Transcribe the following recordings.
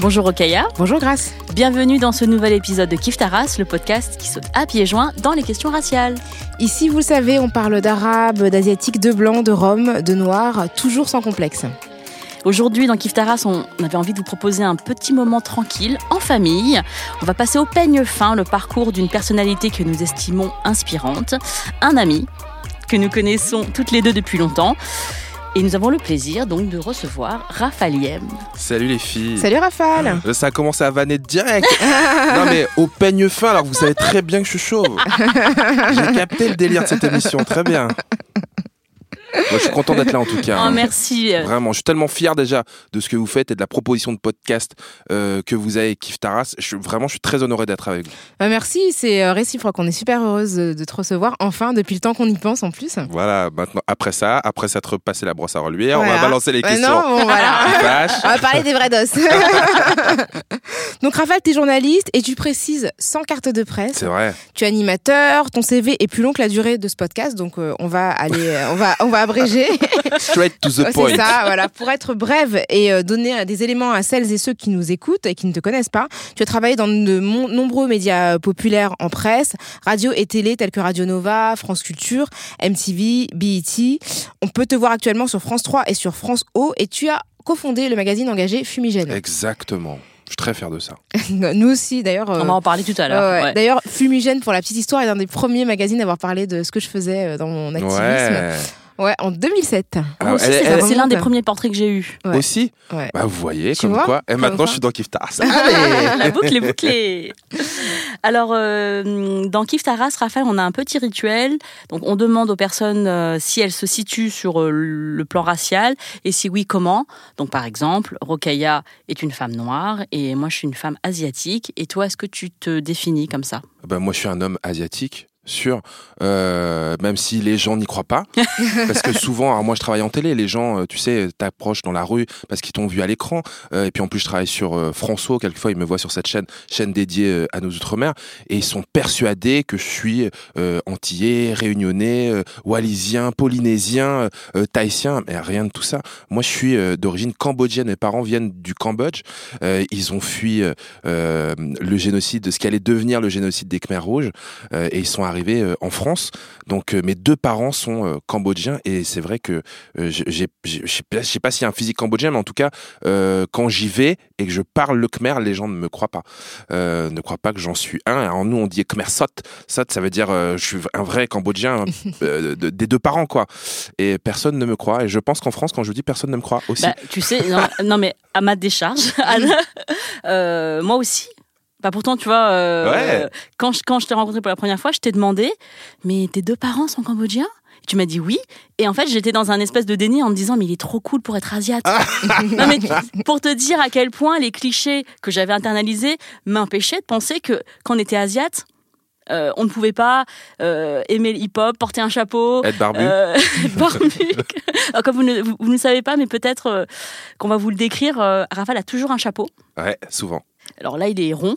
Bonjour Okaya. Bonjour Grace. Bienvenue dans ce nouvel épisode de Kif Taras, le podcast qui saute à pieds joints dans les questions raciales. Ici, vous le savez, on parle d'arabe, d'asiatique, de blanc, de rome, de noir, toujours sans complexe. Aujourd'hui, dans Kif Taras, on avait envie de vous proposer un petit moment tranquille, en famille. On va passer au peigne fin le parcours d'une personnalité que nous estimons inspirante, un ami que nous connaissons toutes les deux depuis longtemps. Et nous avons le plaisir donc de recevoir Raphaël Yem. Salut les filles. Salut Raphaël. Euh, Ça a commencé à vanner direct. non mais au peigne fin alors que vous savez très bien que je suis chauve. J'ai capté le délire de cette émission, très bien. Moi, je suis content d'être là en tout cas. Oh, merci. Vraiment, je suis tellement fier déjà de ce que vous faites et de la proposition de podcast euh, que vous avez Kif Taras. Je vraiment, je suis très honoré d'être avec vous. Bah, merci, c'est euh, réciproque. On est super heureuse de te recevoir enfin depuis le temps qu'on y pense en plus. Voilà, maintenant, après ça, après s'être repassé la brosse à reluire, on va balancer les Ouais, questions. non, bon, voilà. On va parler des vrais dos. Donc Raphaël, tu es journaliste et tu précises sans carte de presse. C'est vrai. Tu es animateur, ton CV est plus long que la durée de ce podcast, donc euh, on va aller, euh, on va, on va abréger. Straight to the point. C'est ça, voilà. Pour être brève et euh, donner des éléments à celles et ceux qui nous écoutent et qui ne te connaissent pas, tu as travaillé dans de nombreux médias euh, populaires en presse, radio et télé tels que Radio Nova, France Culture, MTV, BET. On peut te voir actuellement sur France 3 et sur France O et tu as cofondé le magazine engagé Fumigène. Exactement. Je suis très fier de ça. Nous aussi, d'ailleurs. euh, On va en parler tout à l'heure. ouais. D'ailleurs, Fumigène, pour la petite histoire, est l'un des premiers magazines à avoir parlé de ce que je faisais dans mon activisme. Ouais. Ouais, en 2007. Ah, aussi. C'est l'un des premiers portraits que j'ai eu. Ouais. Aussi Ouais. Bah, vous voyez, Tu comme vois quoi. Et Comme maintenant, quoi. je suis dans Kif Taras. Allez La boucle est bouclée. Alors, euh, dans Kif Taras, Raphaël, on a un petit rituel. Donc, on demande aux personnes euh, si elles se situent sur euh, le plan racial et si oui, comment. Donc, par exemple, Rokaya est une femme noire et moi, je suis une femme asiatique. Et toi, est-ce que tu te définis comme ça? Ben, moi, je suis un homme asiatique, sûr. Euh, même si les gens n'y croient pas. parce que souvent, alors moi, je travaille en télé. Les gens, euh, tu sais, t'approchent dans la rue parce qu'ils t'ont vu à l'écran. Euh, et puis, en plus, je travaille sur euh, François. Quelquefois, ils me voient sur cette chaîne, chaîne dédiée à nos Outre-mer. Et ils sont persuadés que je suis antillais, réunionnais, wallisien, polynésien, tahitien. Mais rien de tout ça. Moi, je suis d'origine cambodgienne. Mes parents viennent du Cambodge. Ils ont fui le génocide, de ce qui allait devenir le génocide des Khmers rouges. Et ils sont arrivés euh, en France. Donc euh, mes deux parents sont euh, cambodgiens et c'est vrai que je je sais pas s'il y a un physique cambodgien, mais en tout cas quand j'y vais et que je parle le Khmer, les gens ne me croient pas, ne croient pas que j'en suis un. Alors nous on dit Khmer Sot, Sot ça veut dire je suis un vrai cambodgien de- des deux parents quoi. Et personne ne me croit et je pense qu'en France quand je dis personne ne me croit aussi. Bah, Tu sais, non, non, mais à ma décharge, euh, moi aussi. Bah pourtant, tu vois, euh, Ouais. quand je, quand je t'ai rencontré pour la première fois, je t'ai demandé, mais tes deux parents sont cambodgiens? Tu m'as dit oui. Et en fait, j'étais dans un espèce de déni en me disant, mais il est trop cool pour être asiate. non, mais pour te dire à quel point les clichés que j'avais internalisés m'empêchaient de penser que quand on était asiate, euh, on ne pouvait pas euh, aimer le hip-hop, porter un chapeau, Être barbu. euh, barbu. Alors, comme vous ne, vous, vous ne savez pas, mais peut-être qu'on va vous le décrire, Raphaël a toujours un chapeau. Ouais, souvent. Alors là, il est rond.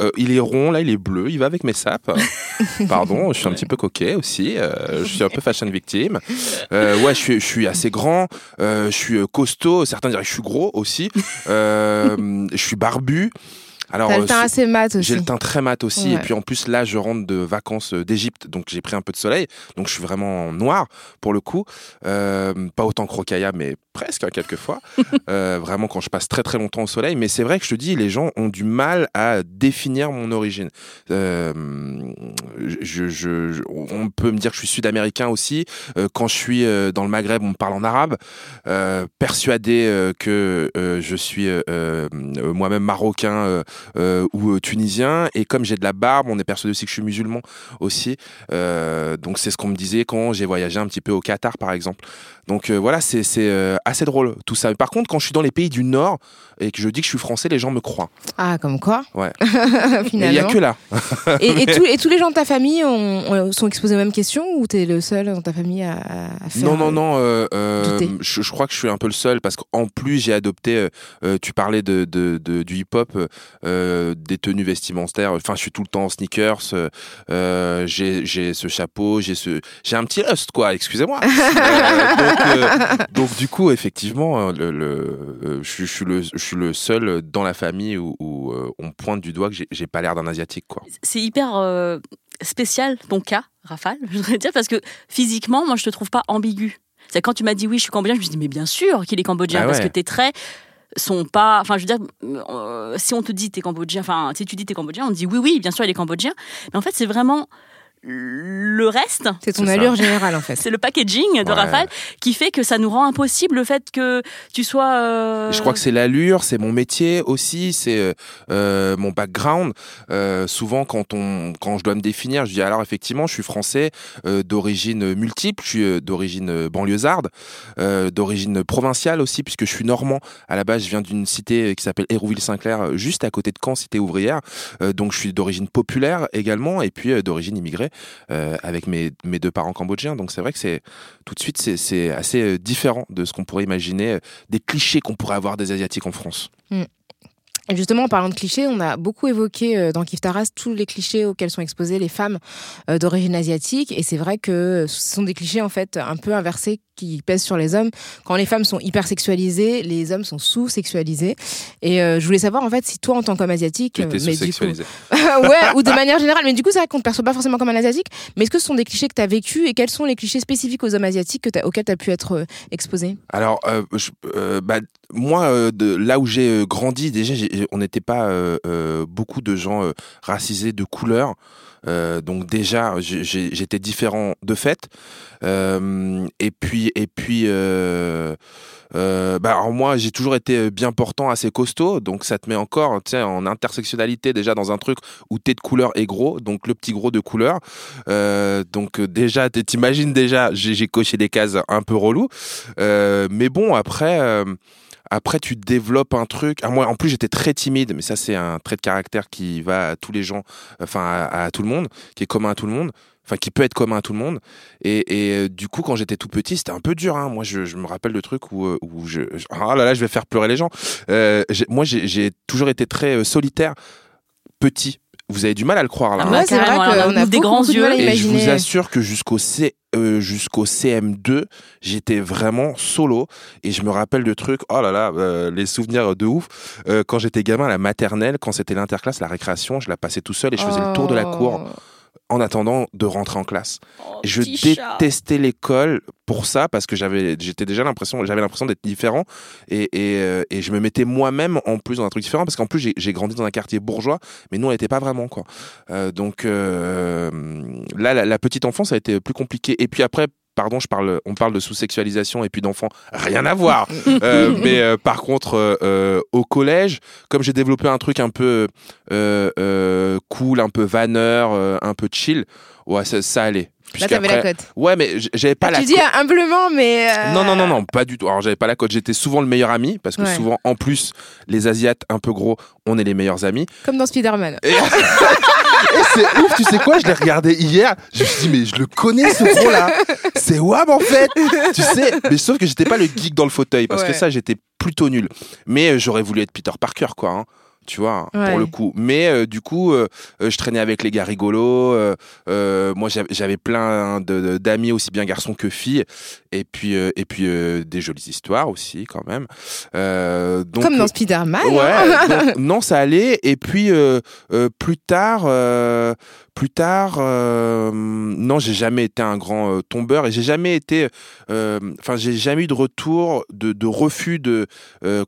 Euh, il est rond, là, il est bleu, il va avec mes sapes. Pardon, je suis un petit peu coquet aussi. euh, je suis un peu fashion victime. Euh, ouais, je suis, je suis assez grand, euh, je suis costaud. Certains diraient que je suis gros aussi. Euh, je suis barbu. Alors, T'as euh, le teint assez mat aussi. J'ai le teint très mat aussi. Ouais. Et puis en plus, là, je rentre de vacances euh, d'Égypte. Donc j'ai pris un peu de soleil. Donc je suis vraiment noir pour le coup. Euh, pas autant que Rokaya, mais presque hein, quelquefois. Euh, vraiment quand je passe très très longtemps au soleil. Mais c'est vrai que je te dis, les gens ont du mal à définir mon origine. Euh, je, je- je- on peut me dire que je suis sud-américain aussi. Quand je suis dans le Maghreb, on me parle en arabe. Persuadé que je suis moi-même marocain ou euh, tunisien. Et comme j'ai de la barbe, on est persuadé aussi que je suis musulman aussi. Euh, donc c'est ce qu'on me disait quand j'ai voyagé un petit peu au Qatar, par exemple. Donc euh, voilà, c'est euh, assez drôle tout ça. Par contre, quand je suis dans les pays du Nord et que je dis que je suis français, les gens me croient. Ah, comme quoi Ouais. Finalement. Il y a que là. Et, et tous, et tous les gens de ta famille ont- ont- sont exposés aux mêmes questions ou t'es le seul dans ta famille à, à faire Non, non, non. euh, euh, je, je crois que je suis un peu le seul parce qu'en plus, j'ai adopté. euh, euh, tu parlais de, de, de- du hip-hop, euh, des tenues vestimentaires. Enfin, je suis tout le temps en sneakers. euh, euh, j'ai ce chapeau, j'ai ce, j'ai un petit rust, quoi. Excusez-moi. Donc, donc, du coup, effectivement, le, le- je, suis- je suis le, je suis le seul dans la famille où, où, on pointe du doigt que j'ai- pas l'air d'un asiatique, quoi. C'est hyper spécial ton cas, Rafale, je voudrais dire, parce que physiquement, moi, je te trouve pas ambigu. C'est quand tu m'as dit oui, je suis cambodgien, je me suis dit mais bien sûr qu'il est cambodgien Ah parce que tes traits sont pas. Enfin, je veux dire, euh, si on te dit t'es cambodgien, enfin, si tu dis t'es cambodgien, on te dit oui, oui, bien sûr, il est cambodgien. Mais en fait, c'est vraiment le reste. C'est ton ça. allure générale en fait. C'est le packaging de Ouais. Rafale qui fait que ça nous rend impossible le fait que tu sois. euh, Je crois que c'est l'allure, c'est mon métier aussi, c'est euh, euh, mon background. Euh, souvent, quand on, quand je dois me définir, je dis alors effectivement, je suis français euh, d'origine multiple, je suis euh, d'origine banlieusarde, euh, d'origine provinciale aussi, puisque je suis normand. À la base, je viens d'une cité qui s'appelle Hérouville-Saint-Clair, juste à côté de Caen, cité ouvrière. Euh, donc, je suis d'origine populaire également, et puis euh, d'origine immigrée euh, avec mes, deux parents cambodgiens. Donc, c'est vrai que c'est tout de suite, c'est- assez euh, différent de ce qu'on pourrait imaginer, euh, des clichés qu'on pourrait avoir des Asiatiques en France. Et justement, en parlant de clichés, on a beaucoup évoqué euh, dans Kif Taras tous les clichés auxquels sont exposées les femmes euh, d'origine asiatique. Et c'est vrai que ce sont des clichés en fait un peu inversés qui pèsent sur les hommes. Quand les femmes sont hyper sexualisées, les hommes sont sous-sexualisés. Et euh, je voulais savoir en fait si toi, en tant qu'homme asiatique, Qui étaient mais du coup, sous-sexualisés. ouais, ou de manière générale. Mais du coup, c'est vrai qu'on ne te perçoit pas forcément comme un asiatique. Mais est-ce que ce sont des clichés que tu as vécu et quels sont les clichés spécifiques aux hommes asiatiques que auxquels tu as pu être exposé Alors, euh, je- euh, bah, moi, de là où j'ai grandi, déjà, j'ai- on n'était pas euh, euh, beaucoup de gens euh, racisés de couleur. Donc déjà, j'étais différent de fait. Et puis, et puis, bah, moi, j'ai toujours été bien portant, assez costaud. Donc ça te met encore, en intersectionnalité déjà dans un truc où t'es de couleur et gros. Donc le petit gros de couleur. Donc déjà, t'imagines déjà, j'ai coché des cases un peu relou. Mais bon, après. Après, tu développes un truc. Ah, moi, en plus, j'étais très timide, mais ça, c'est un trait de caractère qui va à tous les gens, enfin, à, tout le monde, qui est commun à tout le monde, enfin, qui peut être commun à tout le monde. Et, euh, du coup, quand j'étais tout petit, c'était un peu dur. Hein. Moi, je, me rappelle le truc où, euh, où je, Ah là là, je vais faire pleurer les gens. Euh, moi, j'ai toujours été très solitaire, petit. Vous avez du mal à le croire, là. Ah hein. bah, Ouais, c'est vrai qu'on a des grands beaucoup de yeux. Et je vous assure que jusqu'au C, euh, jusqu'au CM2, j'étais vraiment solo. Et je me rappelle de trucs, oh là là, euh, les souvenirs de ouf. Euh, quand j'étais gamin à la maternelle, quand c'était l'interclasse, la récréation, je la passais tout seul et je faisais le tour de la cour Oh. En attendant de rentrer en classe. Oh, je détestais l'école pour ça parce que j'avais, j'étais déjà l'impression, j'avais l'impression d'être différent et, et, euh, et je me mettais moi-même en plus dans un truc différent parce qu'en plus j'ai, j'ai grandi dans un quartier bourgeois, mais nous on n'était pas vraiment quoi. Euh, donc euh, là, la, la petite enfance a été plus compliquée. Et puis après. Pardon, je parle, on parle de sous-sexualisation et puis d'enfants, rien à voir. Euh, mais euh, par contre, euh, euh, au collège, comme j'ai développé un truc un peu euh, euh, cool, un peu vanneur, euh, un peu chill, ouais, ça, ça allait. Là, t'avais la cote. Ouais, mais j'avais pas Ah, la tu dis cote. humblement, mais. euh, Non, non, non, non, pas du tout. Alors, j'avais pas la cote. J'étais souvent le meilleur ami parce que Ouais. souvent, en plus, les Asiates un peu gros, on est les meilleurs amis. Comme dans Spider-Man. Et, Et c'est ouf, tu sais quoi Je l'ai regardé hier. Je me suis dit, mais je le connais ce gros-là. C'est Wab en fait. Tu sais, mais sauf que j'étais pas le geek dans le fauteuil parce Ouais. que ça, j'étais plutôt nul. Mais euh, j'aurais voulu être Peter Parker, quoi. hein. Tu vois, Ouais. pour le coup. Mais euh, du coup, euh, euh, je traînais avec les gars rigolos. euh, moi, j'avais- plein d'amis, aussi bien garçons que filles. Et puis, et puis des jolies histoires aussi, quand même. Donc, Comme dans Spider-Man. Ouais, hein. donc, non, ça allait. Et puis plus tard, plus tard, non, j'ai jamais été un grand tombeur et j'ai jamais été, enfin, j'ai jamais eu de retour, de, de refus de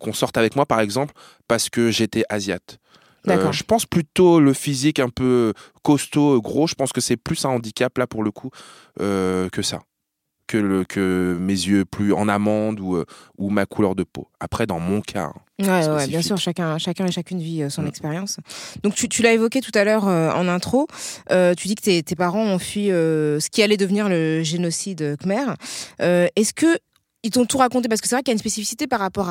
qu'on sorte avec moi, par exemple, parce que j'étais asiate. Euh, je pense plutôt le physique un peu costaud, gros. Je pense que c'est plus un handicap là pour le coup euh, que ça, que le que mes yeux plus en amande ou euh, ou ma couleur de peau. Après, dans mon cas. hein. Ouais, ouais, bien sûr, chacun, chacun et chacune vit euh, son Mm. expérience. Donc tu, tu l'as évoqué tout à l'heure euh, en intro. Tu dis que tes, tes parents ont fui ce qui allait devenir le génocide khmer. Est-ce que ils t'ont tout raconté parce que c'est vrai qu'il y a une spécificité par rapport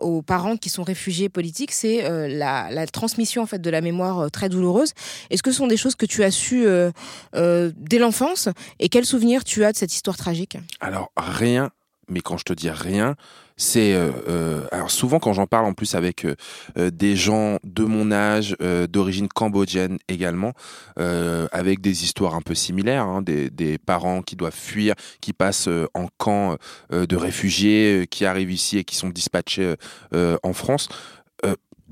aux parents qui sont réfugiés politiques, c'est euh, la, transmission en fait de la mémoire euh, très douloureuse. Est-ce que ce sont des choses que tu as su euh, dès l'enfance et quels souvenirs tu as de cette histoire tragique? Alors rien, mais quand je te dis rien, c'est euh, euh, alors souvent quand j'en parle en plus avec euh, euh, des gens de mon âge, euh, d'origine cambodgienne également, euh, avec des histoires un peu similaires, hein, des, des parents qui doivent fuir, qui passent en camp de réfugiés, qui arrivent ici et qui sont dispatchés en France.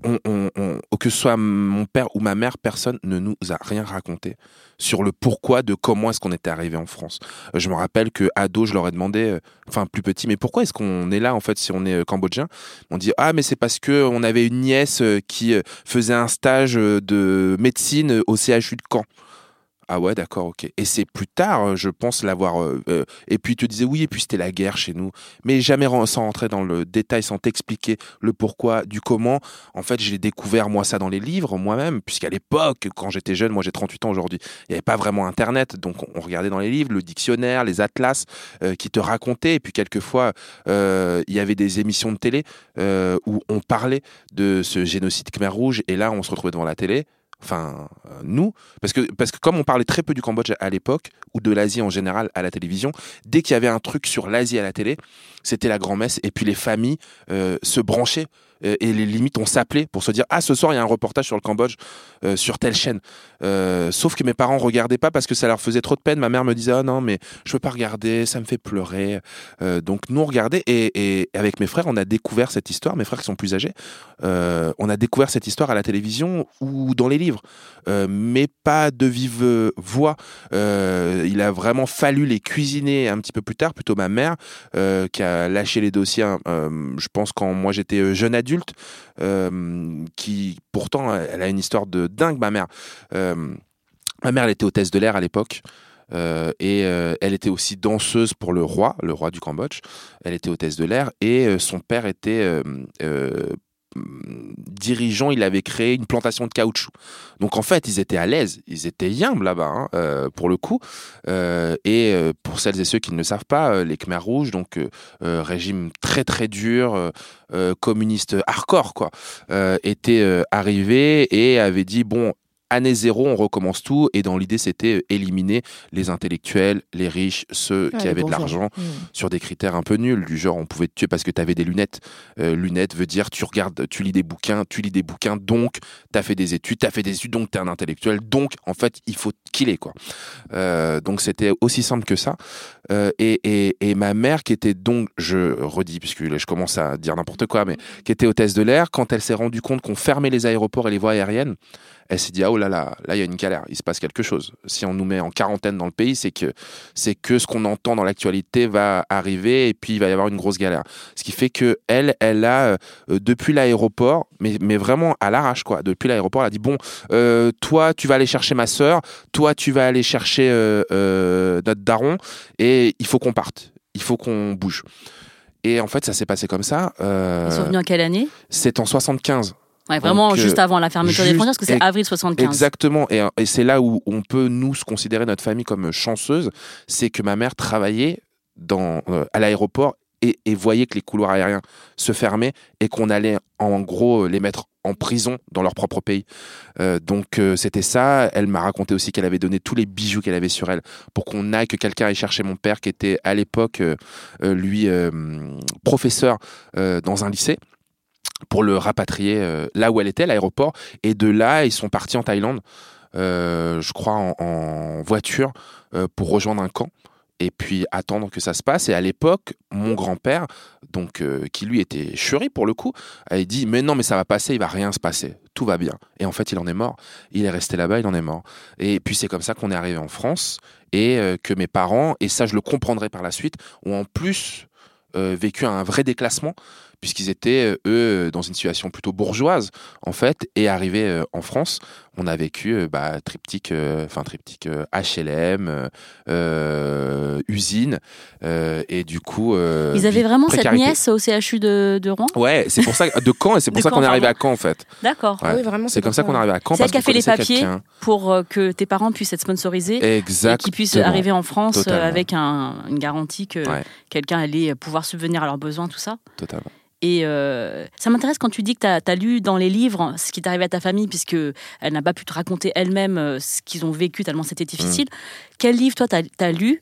Que ce soit mon père ou ma mère, personne ne nous a rien raconté sur le pourquoi de comment est-ce qu'on était arrivé en France. Euh, Je me rappelle que ado, je leur ai demandé, euh, enfin plus petit, mais pourquoi est-ce qu'on est là en fait si on est euh, cambodgien? On dit ah mais c'est parce que on avait une nièce qui faisait un stage de médecine au CHU de Caen. Ah ouais, d'accord, ok. Et c'est plus tard, euh, je pense l'avoir. euh, euh, et puis il te oui, et puis c'était la guerre chez nous, mais jamais sans rentrer dans le détail, sans t'expliquer le pourquoi, du comment. En fait, j'ai découvert moi ça dans les livres moi-même, puisqu'à l'époque, quand j'étais jeune, moi j'ai 38 ans aujourd'hui, il n'y avait pas vraiment Internet, donc on- regardait dans les livres, le dictionnaire, les atlas euh, qui te racontaient, et puis quelquefois il y avait des émissions de télé où on parlait de ce génocide Khmer Rouge, et là on se retrouvait devant la télé. Enfin, euh, nous, parce que, comme on parlait très peu du Cambodge à l'époque, ou de l'Asie en général à la télévision, dès qu'il y avait un truc sur l'Asie à la télé, c'était la grand-messe, et puis les familles euh, se branchaient, et les limites, on s'appelait pour se dire, ah, ce soir, il y a un reportage sur le Cambodge, euh, sur telle chaîne. Euh, sauf que mes parents regardaient pas parce que ça leur faisait trop de peine. Ma mère me disait, oh non, mais je peux pas regarder, ça me fait pleurer. Euh, donc nous, on regardait, et, et avec mes frères, on a découvert cette histoire, mes frères qui sont plus âgés, euh, on a découvert cette histoire à la télévision ou dans les livres, euh, mais pas de vive voix. Euh, il a vraiment fallu les cuisiner un petit peu plus tard, plutôt ma mère, euh, qui a lâché les dossiers, euh, je pense, quand moi j'étais euh, jeune adulte, euh, qui pourtant, elle a une histoire de dingue, ma mère. Euh, ma mère, elle était hôtesse de l'air à l'époque. Euh, et elle était aussi danseuse pour le roi, le roi du Cambodge. Elle était hôtesse de l'air et son père était dirigeant. Il avait créé une plantation de caoutchouc. Donc en fait, ils étaient à l'aise, ils étaient yimbles là-bas hein, euh, pour le coup. Euh, et euh, pour celles et ceux qui ne le savent pas, les Khmer rouges, donc régime très très dur, communiste hardcore quoi, étaient arrivés et avaient dit bon année zéro, on recommence tout. Et dans l'idée, c'était éliminer les intellectuels, les riches, ceux qui avaient de l'argent, Mm. sur des critères un peu nuls, du genre on pouvait te tuer parce que tu avais des lunettes. Euh, lunettes veut dire tu regardes, tu lis des bouquins, tu lis des bouquins, donc tu as fait des études, tu as fait des études, donc tu es un intellectuel, donc en fait il faut te killer. Quoi. Euh, donc c'était aussi simple que ça. Euh, et, et, et ma mère qui était donc, je redis, puisque là, je commence à dire n'importe quoi, mais qui était hôtesse de l'air, quand elle s'est rendue compte qu'on fermait les aéroports et les voies aériennes, elle s'est dit ah oh là là, là il y a une galère, il se passe quelque chose. Si on nous met en quarantaine dans le pays, c'est que c'est que ce qu'on entend dans l'actualité va arriver et puis il va y avoir une grosse galère. Ce qui fait que elle, elle a euh, depuis l'aéroport, mais mais vraiment à l'arrache quoi. Depuis l'aéroport, elle a dit bon, euh, toi tu vas aller chercher ma sœur, toi tu vas aller chercher euh, notre daron et il faut qu'on parte, il faut qu'on bouge. Et en fait, ça s'est passé comme ça. Ils sont venus en quelle année? c'est en 75. Ouais, vraiment Donc, euh, juste avant la fermeture des juste- frontières, parce que c'est avril 75. Exactement. Et, et c'est là où on peut, nous, se considérer notre famille comme chanceuse. C'est que ma mère travaillait dans, euh, à l'aéroport et, et voyait que les couloirs aériens se fermaient et qu'on allait, en gros, les mettre en prison dans leur propre pays. Euh, donc, euh, c'était ça. Elle m'a raconté aussi qu'elle avait donné tous les bijoux qu'elle avait sur elle pour qu'on aille, que quelqu'un aille chercher mon père qui était à l'époque, euh, euh, lui, euh, professeur euh, dans un lycée. Pour le rapatrier euh, là où elle était, l'aéroport. Et de là, ils sont partis en Thaïlande, euh, je crois en, voiture, euh, pour rejoindre un camp et puis attendre que ça se passe. Et à l'époque, mon grand-père, donc qui lui était chéri pour le coup, avait dit mais non mais ça va passer, il va rien se passer, tout va bien. Et en fait, il en est mort. Il est resté là-bas, il en est mort. Et puis c'est comme ça qu'on est arrivé en France et que mes parents, et ça je le comprendrai par la suite, ont en plus vécu un vrai déclassement puisqu'ils étaient, euh, eux, dans une situation plutôt bourgeoise, en fait, et arrivés euh, en France, on a vécu euh, bah, triptyque, euh, enfin triptyque euh, HLM, euh, usine, euh, et du coup... euh, Ils avaient vraiment cette nièce au CHU de, de Rouen? Ouais, c'est pour ça, de Caen, et c'est pour ça qu'on est arrivé à. Caen, en fait. D'accord. Ouais. Ah oui, vraiment, C'est comme ça qu'on est arrivé à Caen. C'est elle qui a fait les papiers pour que tes parents puissent être sponsorisés et Exact. qu'ils puissent arriver en France Totalement. avec un- une garantie que Ouais. quelqu'un allait pouvoir subvenir à leurs besoins, tout ça? Totalement. Et euh, ça m'intéresse quand tu dis que tu as, lu dans les livres ce qui est arrivé à ta famille, puisque elle n'a pas pu te raconter elle-même euh, ce qu'ils ont vécu tellement c'était difficile. Mm. Quel livre, toi, tu as, lu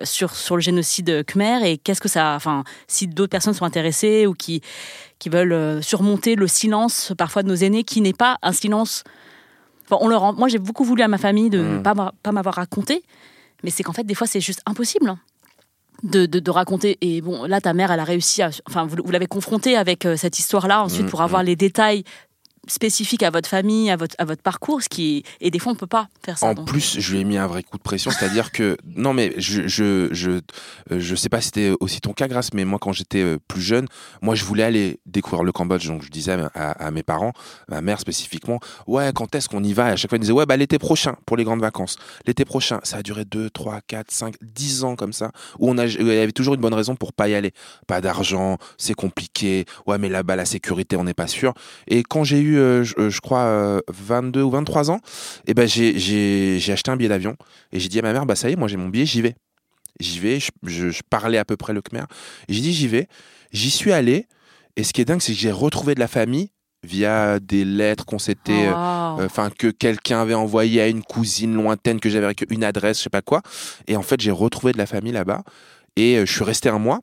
euh, sur, sur le génocide khmer et qu'est-ce que ça. Enfin, si d'autres personnes sont intéressées ou qui, qui veulent surmonter le silence parfois de nos aînés, qui n'est pas un silence? Enfin, on leur en- Moi, j'ai beaucoup voulu à ma famille de ne Mm. pas, m'a- pas m'avoir raconté, mais c'est qu'en fait, des fois, c'est juste impossible. De, de, de raconter. Et bon, là, ta mère, elle a réussi à. Enfin, vous, vous l'avez confrontée avec euh, cette histoire-là, ensuite, Mm, pour avoir les détails spécifiques à votre famille, à votre, à votre parcours, ce qui est- et des fois, on peut pas faire ça. En donc. plus, je lui ai mis un vrai coup de pression, c'est-à-dire que non, mais je je je euh, je sais pas si c'était aussi ton cas, Grâce, mais moi quand j'étais euh, plus jeune, moi je voulais aller découvrir le Cambodge, donc je disais à, à- à mes parents, ma mère spécifiquement, ouais, quand est-ce qu'on y va? Et à chaque fois ils me disaient ouais bah l'été prochain pour les grandes vacances. L'été prochain, ça a duré 2, 3, 4, 5, 10 ans comme ça, où on a, il y avait toujours une bonne raison pour pas y aller. Pas d'argent, c'est compliqué. Ouais, mais là-bas la sécurité, on n'est pas sûr. Et quand j'ai eu, euh, je, euh, je crois, euh, 22 ou 23 ans, et ben j'ai acheté un billet d'avion et j'ai dit à ma mère bah ça y est moi j'ai mon billet j'y vais. J'y vais je, je- je parlais à peu près le khmer. J'ai dit j'y vais. J'y suis allé et ce qui est dingue c'est que j'ai retrouvé de la famille via des lettres qu'on s'était euh, Oh, enfin que quelqu'un avait envoyé à une cousine lointaine que j'avais avec une adresse je sais pas quoi. Et en fait j'ai retrouvé de la famille là-bas et euh, je suis resté un mois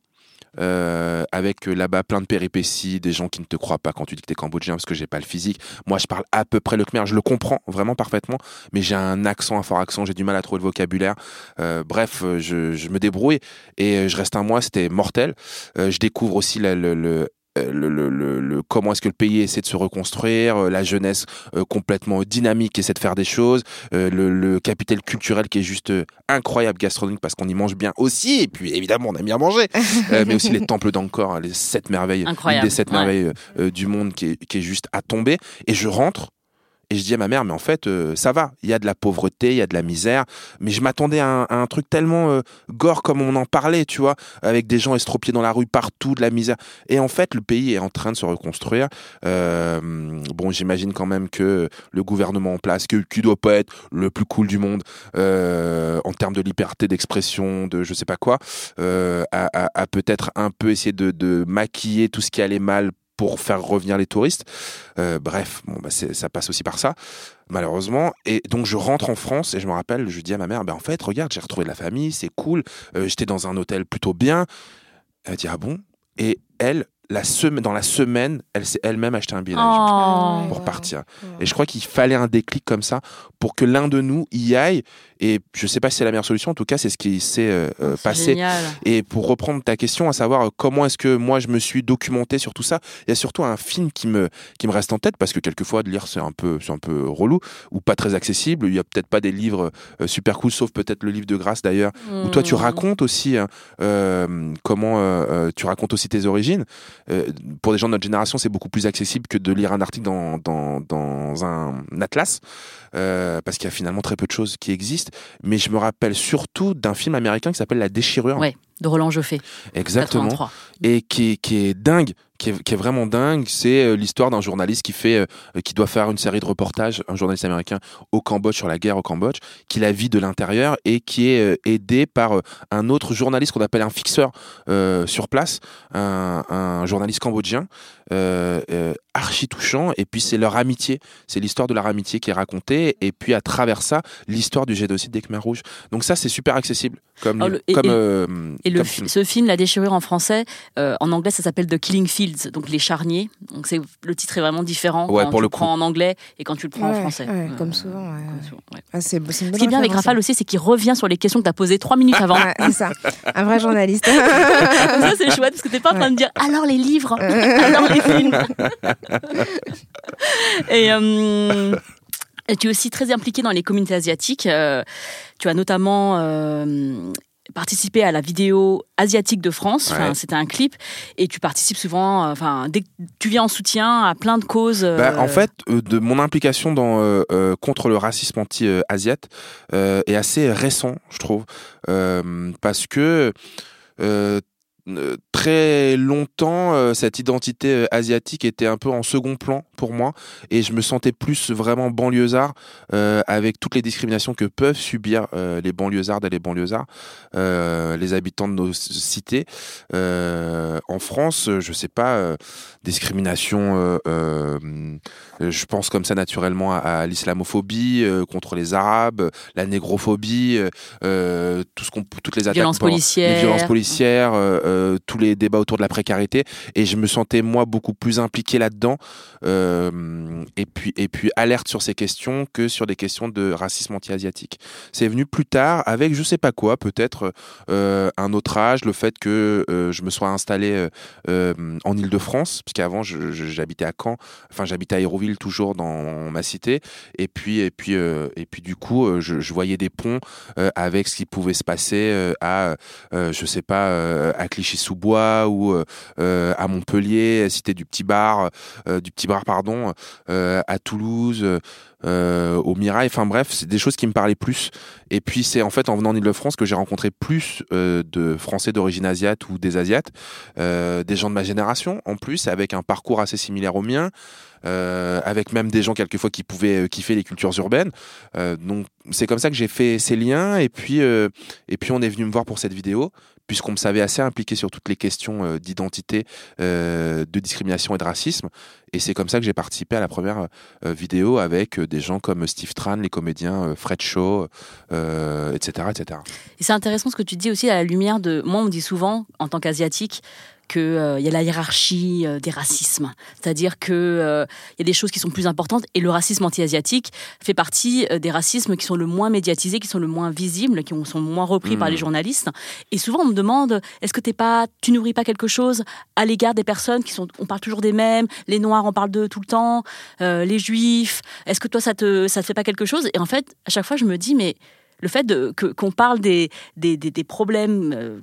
euh, avec euh, là-bas plein de péripéties, des gens qui ne te croient pas quand tu dis que t'es cambodgien parce que j'ai pas le physique. Moi, je parle à peu près le khmer, je le comprends vraiment parfaitement, mais j'ai un accent, un fort accent, j'ai du mal à trouver le vocabulaire. Euh, bref, euh, je, je me débrouille et euh, je reste un mois, c'était mortel. Euh, je découvre aussi le, le, le, le- le- le- comment est-ce que le pays essaie de se reconstruire, euh, la jeunesse euh, complètement dynamique qui essaie de faire des choses, euh, le, capital culturel qui est juste euh, incroyable gastronomique parce qu'on y mange bien aussi, et puis évidemment on aime bien manger, Euh, mais aussi les temples d'Angkor, les sept merveilles, une des sept ouais. merveilles euh, euh, du monde qui est, qui est juste à tomber. Et je rentre. Et je dis à ma mère, mais en fait, euh, ça va. Il y a de la pauvreté, il y a de la misère. Mais je m'attendais à, un- truc tellement euh, gore comme on en parlait, tu vois, avec des gens estropiés dans la rue partout, de la misère. Et en fait, le pays est en train de se reconstruire. Euh, bon, j'imagine quand même que le gouvernement en place, qui doit pas être le plus cool du monde euh, en termes de liberté d'expression, de je sais pas quoi, euh, a peut-être un peu essayé de, de maquiller tout ce qui allait mal pour faire revenir les touristes. Euh, bref, bon, bah, ça passe aussi par ça, malheureusement. Et donc je rentre en France et je me rappelle, je dis à ma mère, ben en fait, regarde, j'ai retrouvé de la famille, c'est cool. Euh, J'étais dans un hôtel plutôt bien. Elle dit ah bon? Et elle, la semaine, dans la semaine, elle s'est elle-même acheté un billet Oh. pour partir. Et je crois qu'il fallait un déclic comme ça pour que l'un de nous y aille. Et je sais pas si c'est la meilleure solution. En tout cas, c'est ce qui s'est euh, euh, passé. génial. Et pour reprendre ta question, à savoir euh, comment est-ce que moi je me suis documenté sur tout ça, il y a surtout un film qui me qui me reste en tête parce que quelquefois de lire c'est un peu c'est un peu relou ou pas très accessible. Il y a peut-être pas des livres euh, super cool, sauf peut-être le livre de Grâce d'ailleurs, où toi tu Mmh. racontes aussi hein, euh, comment tu racontes aussi tes origines. Pour des gens de notre génération, c'est beaucoup plus accessible que de lire un article dans dans, dans un atlas. parce qu'il y a finalement très peu de choses qui existent. Mais je me rappelle surtout d'un film américain qui s'appelle La Déchirure. Ouais, de Roland Joffé, Exactement 83. et qui est dingue, qui est, vraiment dingue. C'est euh, l'histoire d'un journaliste qui fait, euh, qui doit faire une série de reportages, un journaliste américain au Cambodge sur la guerre au Cambodge, qui la vit de l'intérieur et qui est euh, aidé par un autre journaliste qu'on appelle un fixeur sur place, un, journaliste cambodgien, euh, archi touchant. Et puis c'est leur amitié, c'est l'histoire de leur amitié qui est racontée. Et puis à travers ça, l'histoire du génocide des Khmers rouges. Donc ça c'est super accessible. Comme, Oh, le- et- comme, et- euh, Et le, comme film. ce film, La déchirure en français, euh, en anglais, ça s'appelle The Killing Fields, donc les charniers. Donc c'est le titre est vraiment différent Ouais, quand pour tu le le prends en anglais et quand tu le prends Ouais, en français. ouais, Euh, comme souvent. ouais. comme souvent, ouais. Ah, c'est, Ce qui est bien avec. Rafale aussi, c'est qu'il revient sur les questions que tu as posées trois minutes avant. Ouais, c'est ça. Un vrai journaliste. ça, c'est chouette parce que t'es pas en train de dire alors les livres, alors les films. et, euh, et tu es aussi très impliqué dans les communautés asiatiques. Euh, tu as notamment euh, participé à la vidéo asiatique de France. Enfin. C'était un clip et tu participes souvent. euh, Enfin, dès que tu viens en soutien à plein de causes. Bah, euh, en fait, euh, de mon implication dans, euh, euh, contre le racisme anti-asiate euh, est assez récent, je trouve, Euh, parce que euh, euh, très longtemps, euh, cette identité euh, asiatique était un peu en second plan pour moi, et je me sentais plus vraiment banlieusard euh, avec toutes les discriminations que peuvent subir euh, les banlieusards et les banlieusards, euh, les habitants de nos cités. Euh, en France, euh, je sais pas, euh, discrimination, euh, euh, euh, je pense comme ça naturellement à, à l'islamophobie euh, contre les Arabes, la négrophobie, euh, euh, tout ce qu'on, toutes les attaques, Violences policières. les violences policières, euh, euh, tous les débats autour de la précarité, et je me sentais moi beaucoup plus impliqué là-dedans, euh, et puis et puis alerte sur ces questions que sur des questions de racisme anti-asiatique. C'est venu plus tard avec je sais pas quoi, peut-être euh, un autre âge, le fait que je me sois installé en Île-de-France, parce qu'avant j'habitais à Caen, enfin j'habitais à Hérouville toujours dans ma cité, et puis et puis et puis du coup je, je voyais des ponts avec ce qui pouvait se passer à je sais pas à Clichy-sous-Bois ou euh, euh, à Montpellier, cité du Petit Bar, euh, du Petit Bar pardon, à Toulouse. au Mirail, enfin bref, c'est des choses qui me parlaient plus. Et puis c'est en fait en venant en Ile-de-France que j'ai rencontré plus de Français d'origine asiate ou des Asiates, des gens de ma génération en plus, avec un parcours assez similaire au mien, avec même des gens quelquefois qui pouvaient kiffer les cultures urbaines. Donc c'est comme ça que j'ai fait ces liens et puis et puis on est venu me voir pour cette vidéo puisqu'on me savait assez impliqué sur toutes les questions euh, d'identité, euh, de discrimination et de racisme. Et c'est comme ça que j'ai participé à la première euh, vidéo avec des gens comme Steve Tran, les comédiens Fred Shaw, etc., etc. Et c'est intéressant ce que tu dis aussi à la lumière de. Moi, on me dit souvent, en tant qu'asiatique, qu'il y a la hiérarchie euh, des racismes. C'est-à-dire qu'il il y a des choses qui sont plus importantes et le racisme anti-asiatique fait partie euh, des racismes qui sont le moins médiatisés, qui sont le moins visibles, qui ont- sont moins repris par les journalistes. Et souvent, on me demande est-ce que t'es pas, tu nourris pas quelque chose à l'égard des personnes qui sont. On parle toujours des mêmes, les Noirs, on parle d'eux tout le temps, euh, les Juifs. Est-ce que toi, ça te, ça te fait pas quelque chose? Et en fait, à chaque fois, je me dis mais le fait qu'on parle des, des, des- des problèmes, euh,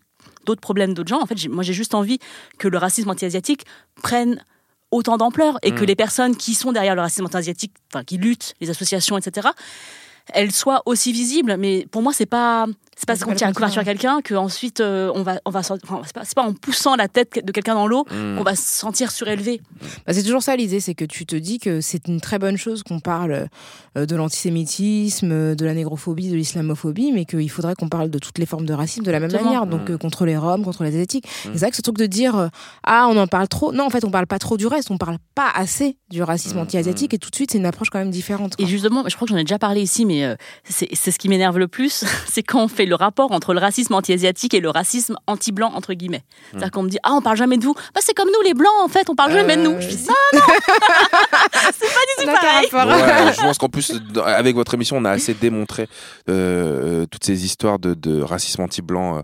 d'autres problèmes d'autres gens, en fait, moi j'ai juste envie que le racisme anti-asiatique prenne autant d'ampleur et que Mm. les personnes qui sont derrière le racisme anti-asiatique, enfin qui luttent, les associations, etc., elles soient aussi visibles. Mais pour moi, c'est pas c'est pas C'est qu'on tient un couverture à quelqu'un que ensuite euh, on va on va enfin, c'est pas, c'est pas en poussant la tête de quelqu'un dans l'eau Mm. qu'on va se sentir surélevé. Bah, c'est toujours ça l'idée, c'est que tu te dis que c'est une très bonne chose qu'on parle euh, de l'antisémitisme, de la négrophobie, de l'islamophobie, mais qu'il faudrait qu'on parle de toutes les formes de racisme de la même Exactement. manière, donc Mm. euh, contre les Roms, contre les Asiatiques. Mm. Et C'est vrai que ce truc de dire euh, ah on en parle trop, non en fait on parle pas trop du reste, on parle pas assez du racisme Mm, anti-asiatique et tout de suite c'est une approche quand même différente. Et justement, je crois que j'en ai déjà parlé ici, mais euh, c'est c'est ce qui m'énerve le plus, c'est quand on fait le rapport entre le racisme anti-asiatique et le racisme anti-blanc, entre guillemets. C'est-à-dire qu'on me dit, ah, on parle jamais de vous. Bah, c'est comme nous, les blancs, en fait, on parle jamais de nous. Euh, Je dis, non, Ça n'a pareil. aucun rapport. Ouais, je pense qu'en plus, avec votre émission, on a assez démontré euh, toutes ces histoires de, de racisme anti-blanc, euh,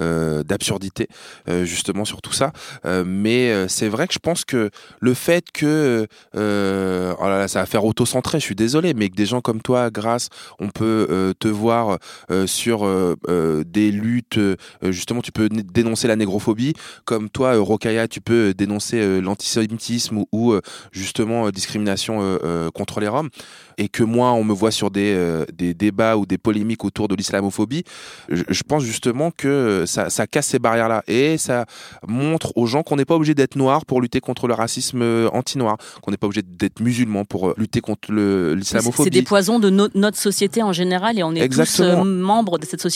euh, d'absurdité, euh, justement sur tout ça. Euh, mais euh, c'est vrai que je pense que le fait que, euh, oh là là, ça va faire auto-centré, je suis désolé, mais que des gens comme toi, grâce, on peut euh, te voir euh, sur euh, euh, des luttes, euh, justement, tu peux dénoncer la négrophobie, comme toi, euh, Rokaya, tu peux dénoncer euh, l'antisémitisme ou, ou, euh, justement euh, discrimination euh, euh, contre les Roms, et que moi, on me voit sur des, euh, des débats ou des polémiques autour de l'islamophobie, je, je pense justement que ça, ça casse ces barrières-là et ça montre aux gens qu'on n'est pas obligé d'être noir pour lutter contre le racisme euh, anti-noir, qu'on n'est pas obligé d'être musulman pour euh, lutter contre le- C'est l'islamophobie. des poisons de no- notre société en général et on est Exactement. tous euh, membres de cette société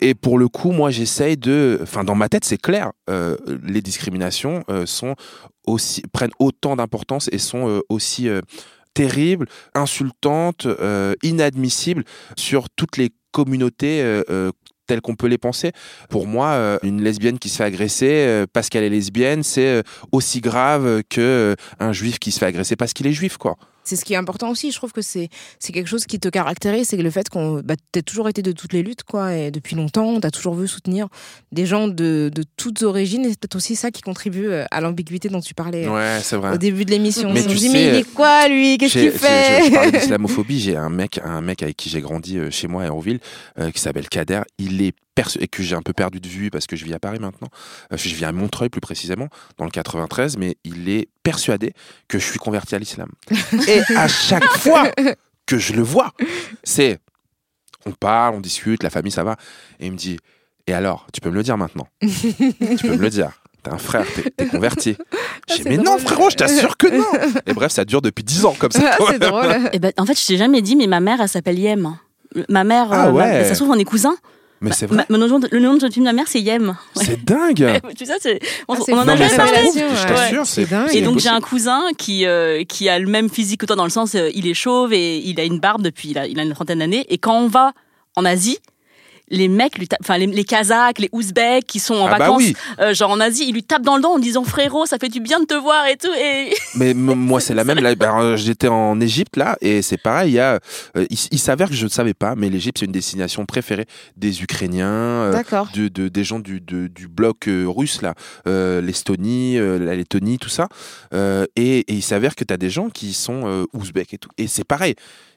Et pour le coup, moi, j'essaye de. Enfin, dans ma tête, c'est clair. euh, les discriminations euh, prennent autant d'importance et sont euh, aussi terribles, insultantes, inadmissibles sur toutes les communautés. telles qu'on peut les penser. Pour moi, une lesbienne qui se fait agresser parce qu'elle est lesbienne, c'est aussi grave que un juif qui se fait agresser parce qu'il est juif, quoi. C'est ce qui est important aussi. Je trouve que c'est c'est quelque chose qui te caractérise, c'est le fait qu'on bah, t'as toujours été de toutes les luttes, quoi, et depuis longtemps, t'as toujours voulu soutenir des gens de, de toutes origines, et c'est peut-être aussi ça qui contribue euh, à l'ambiguïté dont tu parlais euh, Ouais, c'est vrai. au début de l'émission. Mais tu se dit, sais, mais il est quoi lui? Qu'est-ce J'ai- qu'il j'ai- Je, parlais fait d'islamophobie. J'ai un mec, un mec avec qui j'ai grandi euh, chez moi à Hérouville, euh, qui s'appelle Kader. Il est et que j'ai un peu perdu de vue parce que je vis à Paris maintenant. Euh, je vis à Montreuil plus précisément, dans le 93, mais il est persuadé que je suis converti à l'islam. et à chaque fois que je le vois, c'est on parle, on discute, la famille ça va, et il me dit et alors, tu peux me le dire maintenant? Tu peux me le dire? T'es un frère, t'es- converti. Ah, Je dis, c'est mais non, frérot, je t'assure que non. Et bref, ça dure depuis 10 ans comme ça. Ah, c'est drôle. Eh ben, en fait, je t'ai jamais dit, mais ma mère, elle s'appelle Yem. Ma mère, Ah euh, ma- ouais. ça se trouve, on est cousins. Mais c'est Ma- vrai. mon nom de- le nom de de ma mère, c'est Yem. Ouais. C'est dingue. tu sais, c'est- on, Ah, on en a jamais parlé. je t'assure, c'est c'est- dingue. Et donc j'ai un cousin qui euh, qui a le même physique que toi dans le sens euh, il est chauve et il a une barbe depuis il a, il a une trentaine d'années et quand on va en Asie les mecs lui tapent- enfin les, les Kazakhs les Ouzbeks qui sont en Ah bah vacances oui. euh, genre en Asie ils lui tapent dans le dos en disant frérot ça fait du bien de te voir et tout et Mais moi, c'est la même. Là, ben, euh, J'étais en Égypte, là, et c'est pareil. Il, y a, euh, il, il s'avère que je ne savais pas, mais l'Égypte, c'est une destination préférée des Ukrainiens, euh, de, de- des gens du, de- du bloc euh, russe, là, euh, l'Estonie, euh, la Lettonie, tout ça. Euh, et, et il s'avère que tu as des gens qui sont euh, ouzbeks et tout. Et c'est pareil.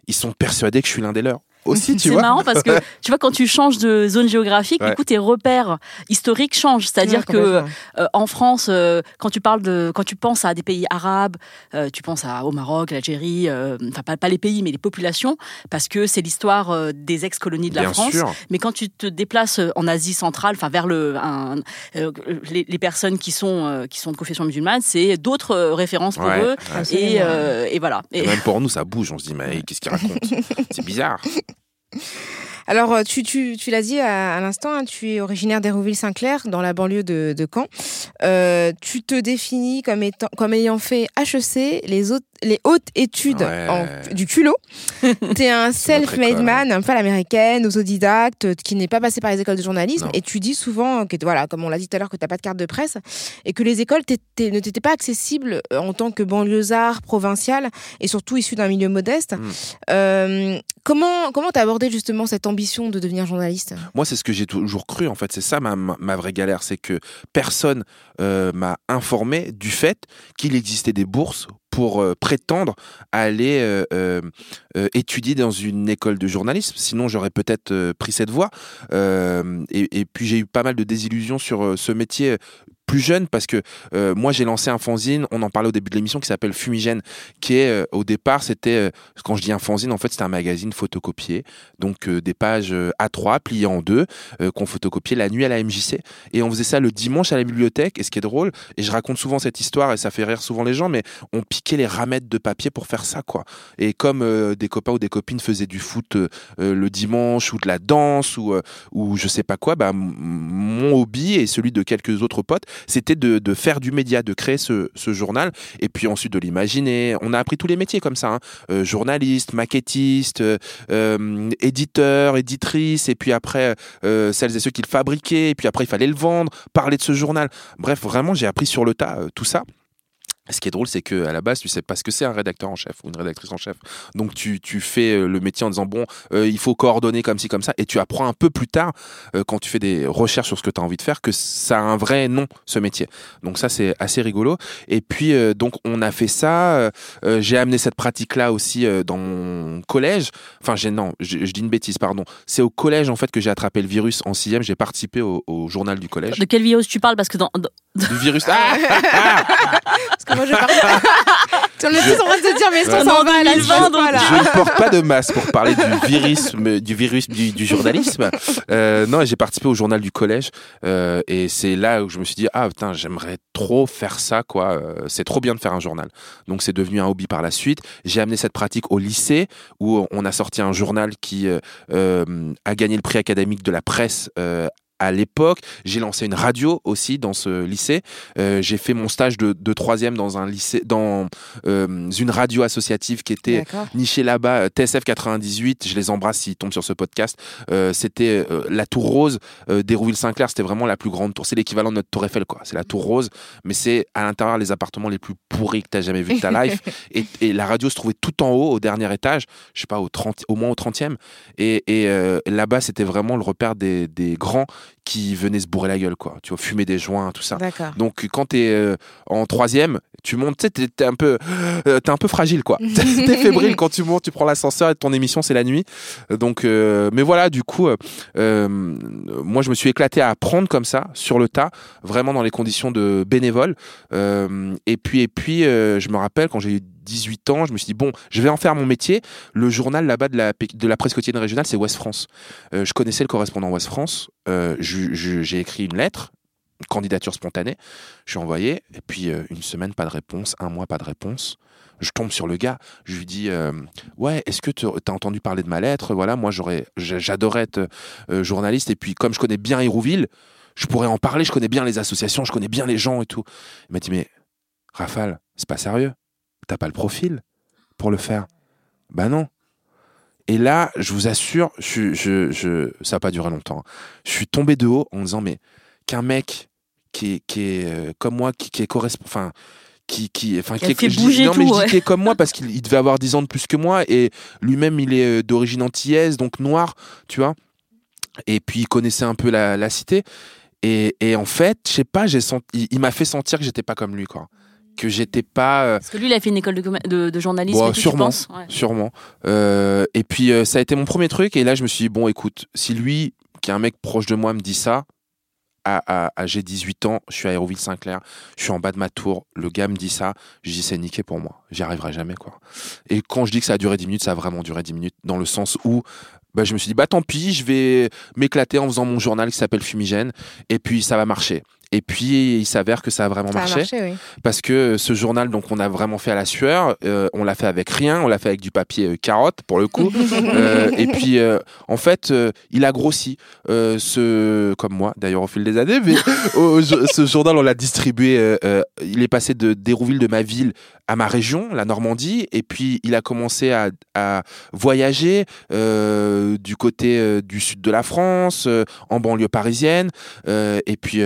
Ils sont persuadés que je suis l'un des leurs. Aussi, tu c'est vois. marrant parce que tu vois quand tu changes de zone géographique Ouais. du coup tes repères historiques changent c'est-à-dire Ouais, que. Euh, en France, euh, quand tu parles de, quand tu penses à des pays arabes, euh, tu penses à, au Maroc, l'Algérie, euh, enfin pas, pas les pays, mais les populations, parce que c'est l'histoire euh, des ex-colonies de la Bien France. sûr. Mais quand tu te déplaces en Asie centrale, enfin vers le, un- euh, les, les personnes qui sont euh, qui sont de confession musulmane, c'est d'autres références pour Ouais, eux. Et, euh, et voilà. Et- Et même pour nous, ça bouge. On se dit, mais qu'est-ce qu'il raconte C'est bizarre. Alors, euh, tu, l'as dit à, à l'instant, hein, tu es originaire d'Hérouville-Saint-Clair, dans la banlieue de, de Caen. Euh, tu te définis comme, étant, comme ayant fait HEC, les, autres, les hautes études Ouais. en- du culot. tu es un self-made hein. man, un peu à l'américaine, autodidacte, euh, qui n'est pas passé par les écoles de journalisme. Non. Et tu dis souvent, que, voilà, comme on l'a dit tout à l'heure, que tu n'as pas de carte de presse et que les écoles ne t'étaient pas accessibles euh, en tant que banlieusard provincial et surtout issu d'un milieu modeste. Mm. Euh, comment comment t'as abordé justement cette ambition de devenir journaliste? Moi, c'est ce que j'ai toujours cru, en fait. C'est ça ma, ma, ma vraie galère. C'est que personne euh, m'a informé du fait qu'il existait des bourses pour euh, prétendre aller euh, euh, étudier dans une école de journalisme. Sinon, j'aurais peut-être pris cette voie. Et, puis, j'ai eu pas mal de désillusions sur ce métier plus jeune parce que euh, moi j'ai lancé un fanzine, on en parlait au début de l'émission qui s'appelle Fumigène, qui est euh, au départ c'était euh, quand je dis un fanzine en fait c'était un magazine photocopié, donc des pages euh, A3 pliées en deux qu'on photocopiait la nuit à la MJC et on faisait ça le dimanche à la bibliothèque et ce qui est drôle et je raconte souvent cette histoire et ça fait rire souvent les gens mais on piquait les ramettes de papier pour faire ça quoi. Et comme des copains ou des copines faisaient du foot le dimanche ou de la danse ou ou je sais pas quoi bah mon hobby et celui de quelques autres potes c'était de, de faire du média de créer ce, ce journal et puis ensuite de l'imaginer. On a appris tous les métiers comme ça hein. Euh, journaliste maquettiste euh, euh, éditeur éditrice et puis après euh, celles et ceux qui le fabriquaient et puis après il fallait le vendre parler de ce journal. Bref vraiment j'ai appris sur le tas euh, tout ça ce qui est drôle, c'est que à la base, tu sais pas ce que c'est un rédacteur en chef ou une rédactrice en chef. Donc tu, tu fais euh, le métier en disant bon, euh, il faut coordonner comme ci comme ça, et tu apprends un peu plus tard, euh, quand tu fais des recherches sur ce que tu as envie de faire, que ça a un vrai nom ce métier. Donc ça c'est assez rigolo. Et puis euh, donc on a fait ça. j'ai amené cette pratique-là aussi euh, dans mon collège. Enfin j'ai non, je, je dis une bêtise, pardon. C'est au collège en fait que j'ai attrapé le virus en sixième. J'ai participé au, au journal du collège. De quel virus tu parles? Parce que dans, dans- Du virus. Ah, ah, ah Parce que moi je parle On est tous en train de se dire, mais est-ce qu'on s'en va à la 2020, fin, donc voilà. Je ne porte pas de masque pour parler du virisme, du virus du, du journalisme. Euh, non, j'ai participé au journal du collège euh, et c'est là où je me suis dit ah putain j'aimerais trop faire ça quoi. Euh, c'est trop bien de faire un journal. Donc c'est devenu un hobby par la suite. J'ai amené cette pratique au lycée où on a sorti un journal qui euh, a gagné le prix académique de la presse. À l'époque, j'ai lancé une radio aussi dans ce lycée. Euh, j'ai fait mon stage de, de troisième dans un lycée, dans euh, une radio associative qui était D'accord. niché là-bas, euh, TSF 98, je les embrasse s'ils tombent sur ce podcast. Euh, c'était la tour rose d'Hérouville-Saint-Clair, c'était vraiment la plus grande tour. C'est l'équivalent de notre tour Eiffel, quoi. C'est la tour rose, mais c'est à l'intérieur les appartements les plus pourris que tu as jamais vu de ta life. Et, et la radio se trouvait tout en haut, au dernier étage, je sais pas, au, 30, au moins au 30e. Et, et, là-bas, c'était vraiment le repère des, des grands qui venaient se bourrer la gueule, quoi. Tu vois, fumer des joints, tout ça. Donc quand tu es en troisième, tu montes, tu sais, t'es- un peu, euh, t'es un peu fragile quoi. t'es fébrile quand tu montes, tu prends l'ascenseur et ton émission c'est la nuit. Donc, euh, mais voilà, du coup, euh, euh, moi je me suis éclaté à apprendre comme ça sur le tas, vraiment dans les conditions de bénévole. Euh, et puis et puis, euh, je me rappelle quand j'ai eu 18 ans, je me suis dit bon, je vais en faire mon métier. Le journal là-bas de la presse quotidienne régionale, c'est Ouest France. Euh, je connaissais le correspondant Ouest France. Euh, j'ai écrit une lettre candidature spontanée. Je suis envoyé, et puis euh, une semaine, pas de réponse, un mois, pas de réponse. Je tombe sur le gars, je lui dis Ouais, est-ce que tu as entendu parler de ma lettre? Voilà, moi j'aurais, j'a- j'adorais être journaliste, et puis comme je connais bien Hérouville, je pourrais en parler, je connais bien les associations, je connais bien les gens et tout. Il m'a dit Mais Rafale, c'est pas sérieux, t'as pas le profil pour le faire. Bah non. Et là, je vous assure, je, je, je, ça n'a pas duré longtemps. Je suis tombé de haut en me disant Mais qu'un mec qui est, qui est euh, comme moi, qui, qui est correspond, enfin, qui, qui, enfin, Qui est- je dis- non, mais tout, je dis ouais. qu'il est comme moi parce qu'il il devait avoir 10 ans de plus que moi et lui-même il est euh, d'origine antillaise, donc noir, tu vois. Et puis il connaissait un peu la, la cité. Et, et en fait, je sais pas, j'ai senti, il, il m'a fait sentir que j'étais pas comme lui, quoi. Que j'étais pas. euh, Parce que lui, il a fait une école de, de, de journalisme. Bon, et tout, tu sûrement, Ouais. sûrement. Euh, et puis euh, ça a été mon premier truc. Et là, je me suis dit bon, écoute, si lui, qui est un mec proche de moi, me dit ça, à, à- à- j'ai 18 ans, je suis à Aéroville-Saint-Clair, je suis en bas de ma tour, le gars me dit ça, je dis c'est niqué pour moi, j'y arriverai jamais quoi. Et quand je dis que ça a duré 10 minutes, ça a vraiment duré 10 minutes, dans le sens où bah, je me suis dit bah tant pis, je vais m'éclater en faisant mon journal qui s'appelle Fumigène, et puis ça va marcher. Et puis il s'avère que ça a vraiment Ça a marché marché, oui. parce que ce journal, donc, on a vraiment fait à la sueur. euh, on l'a fait avec rien. On l'a fait avec du papier euh, carotte pour le coup. Euh, et puis, euh, en fait, euh, il a grossi. Euh, ce, comme moi, d'ailleurs, au fil des années. Mais je- ce journal, on l'a distribué. euh, euh, il est passé de d'Hérouville, de ma ville, à ma région, la Normandie. Et puis, il a commencé à, voyager euh, du côté euh, du sud de la France, euh, en banlieue parisienne. Et puis.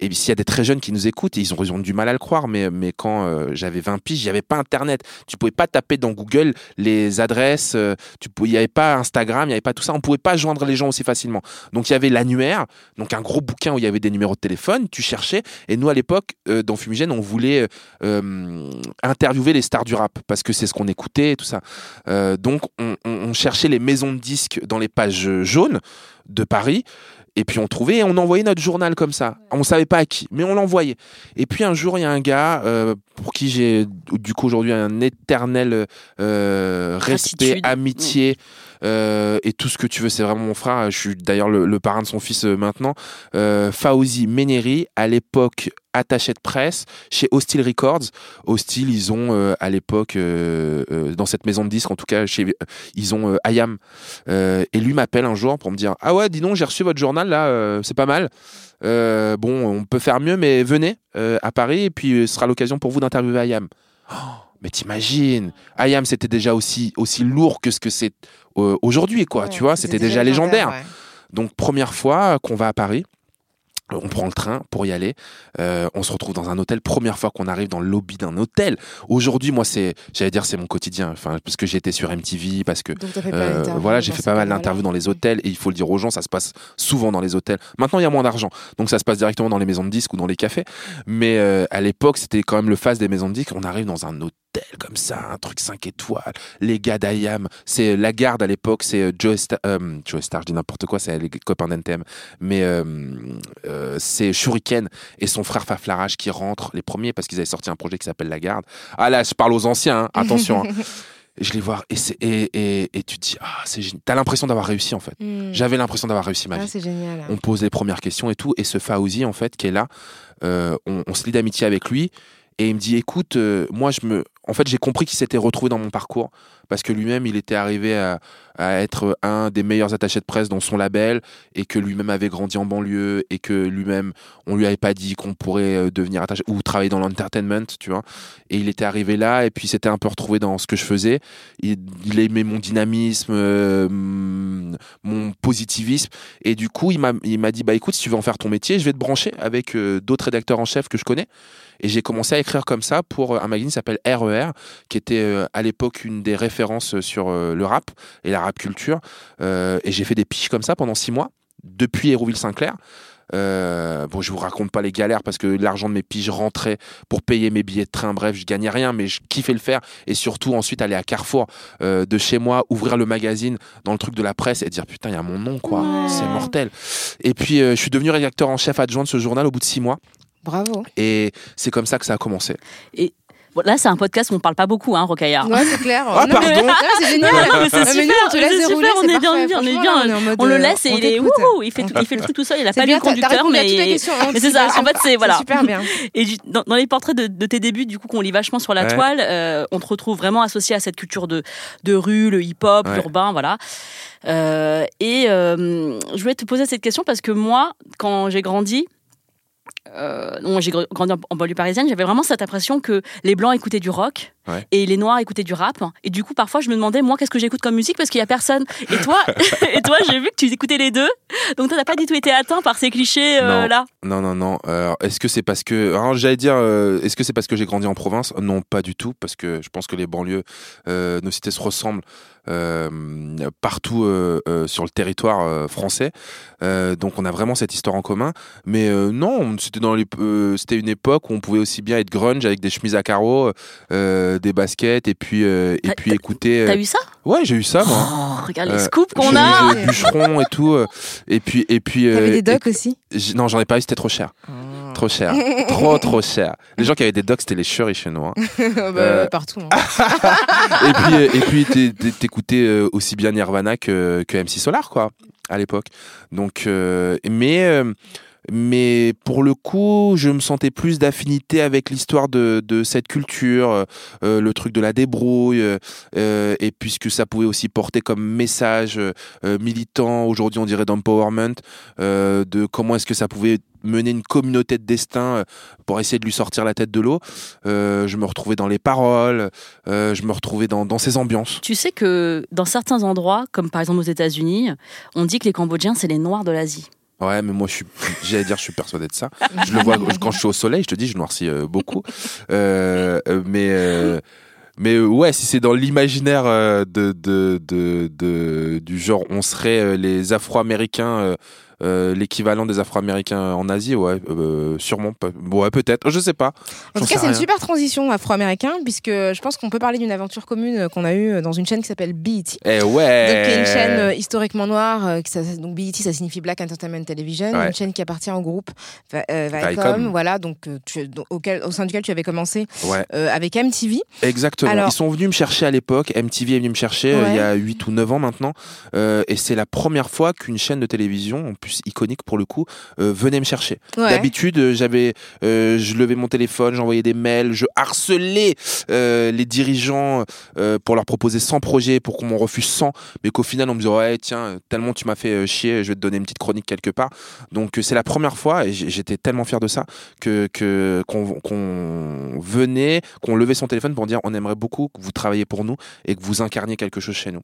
Et s'il y a des très jeunes qui nous écoutent, ils ont, du mal à le croire, mais, quand euh, j'avais 20 piges, il n'y avait pas Internet. Tu pouvais pas taper dans Google les adresses, euh, il n'y avait pas Instagram, il n'y avait pas tout ça. On pouvait pas joindre les gens aussi facilement. Donc il y avait l'annuaire, donc un gros bouquin où il y avait des numéros de téléphone, tu cherchais. Et nous, à l'époque, euh, dans Fumigène, on voulait interviewer les stars du rap, parce que c'est ce qu'on écoutait et tout ça. Donc on, on- on cherchait les maisons de disques dans les pages jaunes de Paris. Et puis on trouvait et on envoyait notre journal comme ça. On savait pas à qui, mais on l'envoyait. Et puis un jour, il y a un gars euh, pour qui j'ai du coup aujourd'hui un éternel euh, respect, amitié euh, et tout ce que tu veux. C'est vraiment mon frère. Je suis d'ailleurs le, parrain de son fils euh, maintenant. Euh, Fauzi Méneri, à l'époque attaché de presse chez Hostile Records. Hostile, ils ont euh, à l'époque dans cette maison de disques, en tout cas, chez, ils ont Ayam. Euh, et lui m'appelle un jour pour me dire Ah ouais, dis donc, j'ai reçu votre journal là, c'est pas mal. Bon, on peut faire mieux, mais venez à Paris et puis ce sera l'occasion pour vous d'interviewer Ayam. Oh, mais t'imagines, Ayam c'était déjà aussi, aussi lourd que ce que c'est euh, aujourd'hui, quoi. Ouais, tu vois, c'était déjà légendaire. ouais. Donc première fois qu'on va à Paris, on prend le train pour y aller. Euh, on se retrouve dans un hôtel. Première fois qu'on arrive dans le lobby d'un hôtel. Aujourd'hui, moi, c'est, j'allais dire, c'est mon quotidien. Enfin, parce que j'étais sur MTV, parce que euh, voilà, j'ai fait pas mal d'interviews dans les hôtels et il faut le dire aux gens, ça se passe souvent dans les hôtels. Maintenant, il y a moins d'argent, donc ça se passe directement dans les maisons de disques ou dans les cafés. Mais euh, à l'époque, c'était quand même le face des maisons de disques. On arrive dans un hôtel comme ça, un truc 5 étoiles. Les gars d'Ayam, c'est la garde à l'époque, c'est euh, Joe Star, euh, Joe Star, je dis n'importe quoi, c'est les copains d'NTM, mais euh, euh, c'est Shuriken et son frère Faflarage qui rentrent les premiers parce qu'ils avaient sorti un projet qui s'appelle La Garde. Ah là, je parle aux anciens, hein, attention. hein. Je les vois et, et, et, et tu te dis, ah, c'est génial. T'as l'impression d'avoir réussi en fait. Hmm. J'avais l'impression d'avoir réussi ma Ah, vie génial. on pose les premières questions et tout. Et ce Fauzi, en fait, qui est là, euh, on, on se lie d'amitié avec lui. Et il me dit, écoute, euh, moi, je me. En fait, j'ai compris qu'il s'était retrouvé dans mon parcours parce que lui-même, il était arrivé à, être un des meilleurs attachés de presse dans son label et que lui-même avait grandi en banlieue et que lui-même, on lui avait pas dit qu'on pourrait euh, devenir attaché ou travailler dans l'entertainment, tu vois. Et il était arrivé là et puis s'était un peu retrouvé dans ce que je faisais. Il, aimait mon dynamisme, euh, mm, mon positivisme. Et du coup, il m'a, dit, bah écoute, si tu veux en faire ton métier, je vais te brancher avec euh, d'autres rédacteurs en chef que je connais. Et j'ai commencé à écrire comme ça pour un magazine qui s'appelle RER, qui était à l'époque une des références sur euh, le rap et la rap culture. Euh, et j'ai fait des piches comme ça pendant six mois, depuis Hérouville-Saint-Clair. Euh, bon, je vous raconte pas les galères parce que l'argent de mes piges rentrait pour payer mes billets de train. Bref, je gagnais rien, mais je kiffais le faire. Et surtout, ensuite, aller à Carrefour euh, de chez moi, ouvrir le magazine dans le truc de la presse et dire putain, il y a mon nom, quoi. Ouais. C'est mortel. Et puis, euh, je suis devenu rédacteur en chef adjoint de ce journal au bout de six mois. Bravo. Et c'est comme ça que ça a commencé. Bon, là, c'est un podcast où on parle pas beaucoup, hein, Rocaillard. Ouais, c'est clair. Ah, Non, mais- pardon. non, c'est génial. Non, mais c'est Ah, super, on te laisse dérouler, est bien, on est bien, on le laisse et il est il fait, tout, il fait le truc tout seul, il a pas bien, lu le conducteur, mais. hein, mais c'est ça, en fait, c'est- voilà. super bien. Et dans, dans les portraits de, de tes débuts, du coup, qu'on lit vachement sur la Ouais. toile, euh, on te retrouve vraiment associé à cette culture de, de rue, le hip-hop, Ouais. l'urbain, voilà. Euh, et euh, je voulais te poser cette question parce que moi, quand j'ai grandi, euh, non, j'ai gr- grandi en, banlieue parisienne, j'avais vraiment cette impression que les blancs écoutaient du rock Ouais. et les noirs écoutaient du rap. Et du coup, parfois, je me demandais, moi, qu'est-ce que j'écoute comme musique parce qu'il y a personne. Et toi, et toi, j'ai vu que tu écoutais les deux. Donc, toi, t'as pas du tout été atteint par ces clichés euh, Non. là. Non, non, non. Euh, est-ce que c'est parce que. Alors, j'allais dire, euh, est-ce que c'est parce que j'ai grandi en province? Non, pas du tout, parce que je pense que les banlieues, euh, nos cités se ressemblent euh, partout sur le territoire français. Donc, on a vraiment cette histoire en commun. Mais non, c'était dans les, euh, c'était une époque où on pouvait aussi bien être grunge avec des chemises à carreaux, euh, des baskets, et puis, euh, et T'as- puis écouter. euh, T'as eu ça? Ouais, j'ai eu ça, moi. Oh, regarde les Euh, scoops qu'on a. euh, bûcheron et tout. euh, Et puis, et puis. T'avais euh, des et- docs aussi? J- Non, j'en ai pas eu, c'était trop cher. Trop cher. trop, trop cher. Les gens qui avaient des docs, c'était les chouris chez nous. hein. Bah, Euh, Partout. hein. et puis, euh, et puis t'é- t'é- t'écoutais euh, aussi bien Nirvana que, que MC Solar, quoi, à l'époque. Donc, euh, mais, euh, mais pour le coup, je me sentais plus d'affinité avec l'histoire de, de cette culture, euh, le truc de la débrouille, euh, euh, et puisque ça pouvait aussi porter comme message euh, euh, militant, aujourd'hui on dirait d'empowerment, euh, de comment est-ce que ça pouvait mener une communauté de destin pour essayer de lui sortir la tête de l'eau. Euh, je me retrouvais dans les paroles, euh, je me retrouvais dans, dans ces ambiances. Tu sais que dans certains endroits, comme par exemple aux États-Unis, on dit que les Cambodgiens, c'est les Noirs de l'Asie. Ouais, mais moi, j'allais dire, je suis persuadé de ça. Je le vois quand je suis au soleil, je te dis, je noircis euh, beaucoup. Euh, euh, mais, mais ouais, si c'est dans l'imaginaire de, de, de, du genre, on serait les Afro-Américains, euh, euh, l'équivalent des Afro-Américains en Asie, ouais, euh, sûrement. pe- Ouais, peut-être, je sais pas. En tout cas, c'est une super transition afro-américain, puisque je pense qu'on peut parler d'une aventure commune qu'on a eue dans une chaîne qui s'appelle BET. Eh Donc, ouais. qui est une chaîne euh, historiquement noire. euh, qui ça- donc, BET, ça signifie Black Entertainment Television. Ouais. Une chaîne qui appartient au groupe Va- euh, Viacom. Voilà, donc, euh, tu- donc, auquel, au sein duquel tu avais commencé Ouais. euh, avec MTV. Exactement. Alors- Ils sont venus me chercher à l'époque. MTV est venu me chercher euh, il y a 8 ou 9 ans maintenant. Euh, et c'est la première fois qu'une chaîne de télévision, plus iconique pour le coup, euh, venait me chercher. Ouais. D'habitude, euh, j'avais, euh, je levais mon téléphone, j'envoyais des mails, je harcelais euh, les dirigeants pour leur proposer 100 projets, pour qu'on m'en refuse 100, mais qu'au final on me disait ouais tiens tellement tu m'as fait chier, je vais te donner une petite chronique quelque part. Donc c'est la première fois et j'étais tellement fier de ça que qu'on venait, qu'on levait son téléphone pour dire on aimerait beaucoup que vous travailliez pour nous et que vous incarniez quelque chose chez nous.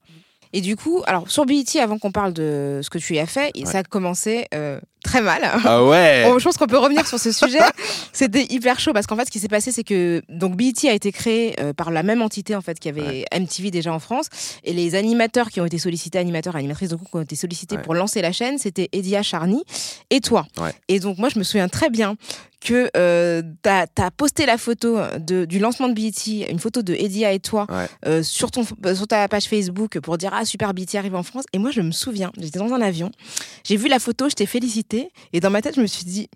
Et du coup, alors sur BET, avant qu'on parle de ce que tu y as fait, Ouais. ça a commencé euh, très mal. Ah ouais. Bon, je pense qu'on peut revenir sur ce sujet. C'était hyper chaud parce qu'en fait, ce qui s'est passé, c'est que donc BET a été créé euh, par la même entité en fait qui avait MTV déjà en France et les animateurs qui ont été sollicités, animateurs, et animatrices donc qui ont été sollicités Ouais. pour lancer la chaîne, c'était Edia Charny et toi. Ouais. Et donc moi, je me souviens très bien que euh, t'as as posté la photo de, du lancement de BET, une photo de Edia et toi Ouais. euh, sur ton euh, sur ta page Facebook pour dire ah super BET arrive en France. Et moi, je me souviens, j'étais dans un avion, j'ai vu la photo, je t'ai félicité et dans ma tête, je me suis dit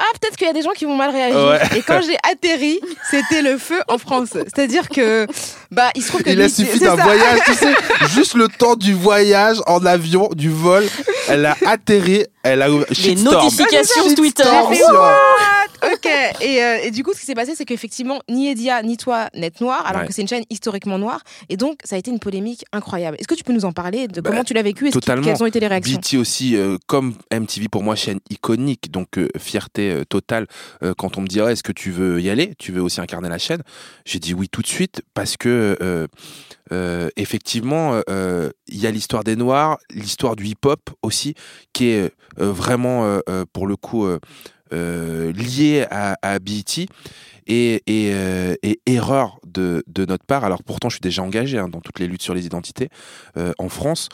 ah, peut-être qu'il y a des gens qui vont mal réagir. Ouais. Et quand j'ai atterri, c'était le feu en France. C'est-à-dire que, bah, il se trouve que. Il a suffi d'un voyage, tu sais, juste le temps du voyage en avion, du vol. Elle a atterri, elle a ouvert. Les notifications Twitter. Fait, Ok. Et, euh, et du coup, ce qui s'est passé, c'est qu'effectivement, ni Edia ni toi n'êtes noir, alors Ouais. que c'est une chaîne historiquement noire. Et donc, ça a été une polémique incroyable. Est-ce que tu peux nous en parler de Bah, comment tu l'as vécu et quelles ont été les réactions BT aussi, euh, comme MTV pour moi, chaîne iconique, donc euh, fierté euh, totale. Quand on me dirait est-ce que tu veux y aller, tu veux aussi incarner la chaîne, j'ai dit oui tout de suite parce que effectivement, il y a l'histoire des Noirs, l'histoire du hip-hop aussi, qui est vraiment pour le coup euh, euh, liée à, à et, euh, et erreur de, de notre part, alors pourtant je suis déjà engagé hein, dans toutes les luttes sur les identités euh, en France,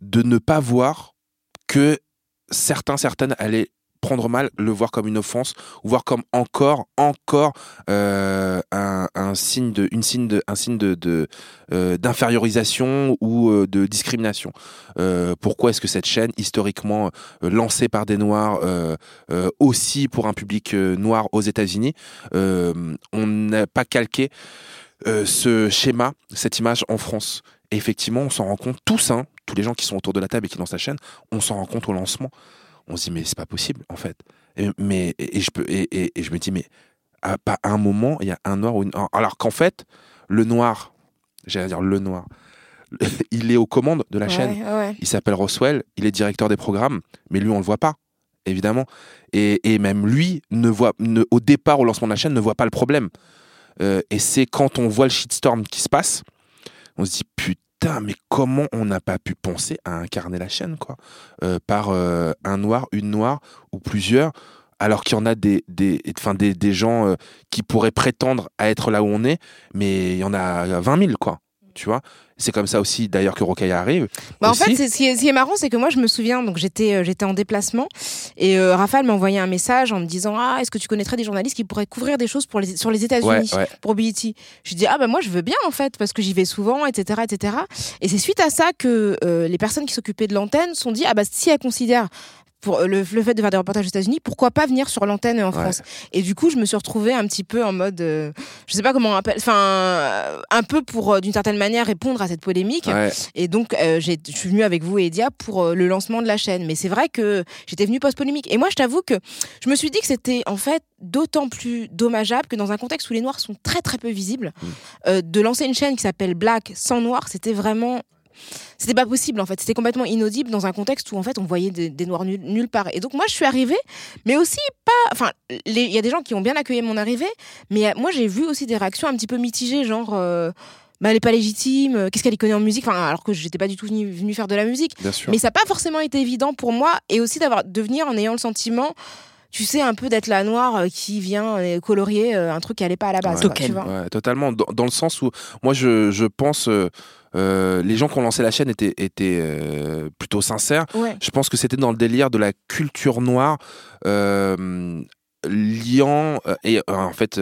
de ne pas voir que certains, certaines allaient prendre mal, le voir comme une offense, ou voir comme encore, encore euh, un, signe de, une signe de, un signe de, euh, d'infériorisation ou euh, de discrimination. Pourquoi est-ce que cette chaîne, historiquement lancée par des Noirs, aussi pour un public noir aux États-Unis, on n'a pas calqué ce schéma, cette image en France? Effectivement, on s'en rend compte tous, hein, tous les gens qui sont autour de la table et qui lancent la chaîne, on s'en rend compte au lancement. On se dit mais c'est pas possible en fait. Et, mais et, et je peux et, et- et je me dis mais à pas un moment il y a un noir ou une alors qu'en fait le noir, j'allais dire le noir, il est aux commandes de la chaîne. Ouais. Il s'appelle Roswell, il est directeur des programmes, mais lui, on le voit pas, évidemment. Et, et même lui, ne voit, ne, au départ, au lancement de la chaîne, ne voit pas le problème. Euh, et c'est quand on voit le shitstorm qui se passe, on se dit putain, mais comment on n'a pas pu penser à incarner la chaîne, quoi, euh, par euh, un noir, une noire ou plusieurs, alors qu'il y en a des, des, gens euh, qui pourraient prétendre à être là où on est, mais il y en a 20 000, quoi. Tu vois, c'est comme ça aussi d'ailleurs que Rocaille arrive. Bah, en fait, ce qui, est, ce qui est marrant, c'est que moi, je me souviens, donc j'étais euh, j'étais en déplacement et euh, Raphaël m'a envoyé un message en me disant Ah, est-ce que tu connaîtrais des journalistes qui pourraient couvrir des choses pour les, sur les États-Unis Ouais, ouais. pour BET Je dis Ah, bah moi, je veux bien en fait, parce que j'y vais souvent, etc. etc. Et c'est suite à ça que euh, les personnes qui s'occupaient de l'antenne se sont dit Ah, bah si elles considèrent pour euh, le, le fait de faire des reportages aux États-Unis, pourquoi pas venir sur l'antenne en Ouais. France? Et du coup, je me suis retrouvée un petit peu en mode, euh, je sais pas comment on appelle, enfin, euh, un peu pour euh, d'une certaine manière répondre à cette polémique. Ouais. Et donc, euh, je suis venue avec vous Edia pour euh, le lancement de la chaîne. Mais c'est vrai que j'étais venue post-polémique. Et moi, je t'avoue que je me suis dit que c'était en fait d'autant plus dommageable que dans un contexte où les Noirs sont très très peu visibles, Mm. euh, de lancer une chaîne qui s'appelle Black sans Noirs, c'était vraiment c'était pas possible en fait. C'était complètement inaudible dans un contexte où en fait on voyait des, des noirs nulle, nulle part. Et donc moi je suis arrivée mais aussi pas enfin il y a des gens qui ont bien accueilli mon arrivée mais euh, moi j'ai vu aussi des réactions un petit peu mitigées genre euh, bah, elle est pas légitime euh, qu'est-ce qu'elle y connaît en musique enfin alors que j'étais pas du tout venue venue faire de la musique. Mais ça n'a pas forcément été évident pour moi et aussi d'avoir de venir en ayant le sentiment tu sais un peu d'être la noire euh, qui vient euh, colorier euh, un truc qui allait pas à la base Ouais. quoi, tu vois Ouais, totalement. Dans, dans le sens où, moi, je, je pense, euh, les gens qui ont lancé la chaîne étaient, étaient euh, plutôt sincères. ouais Je pense que c'était dans le délire de la culture noire, euh, liant, et en fait.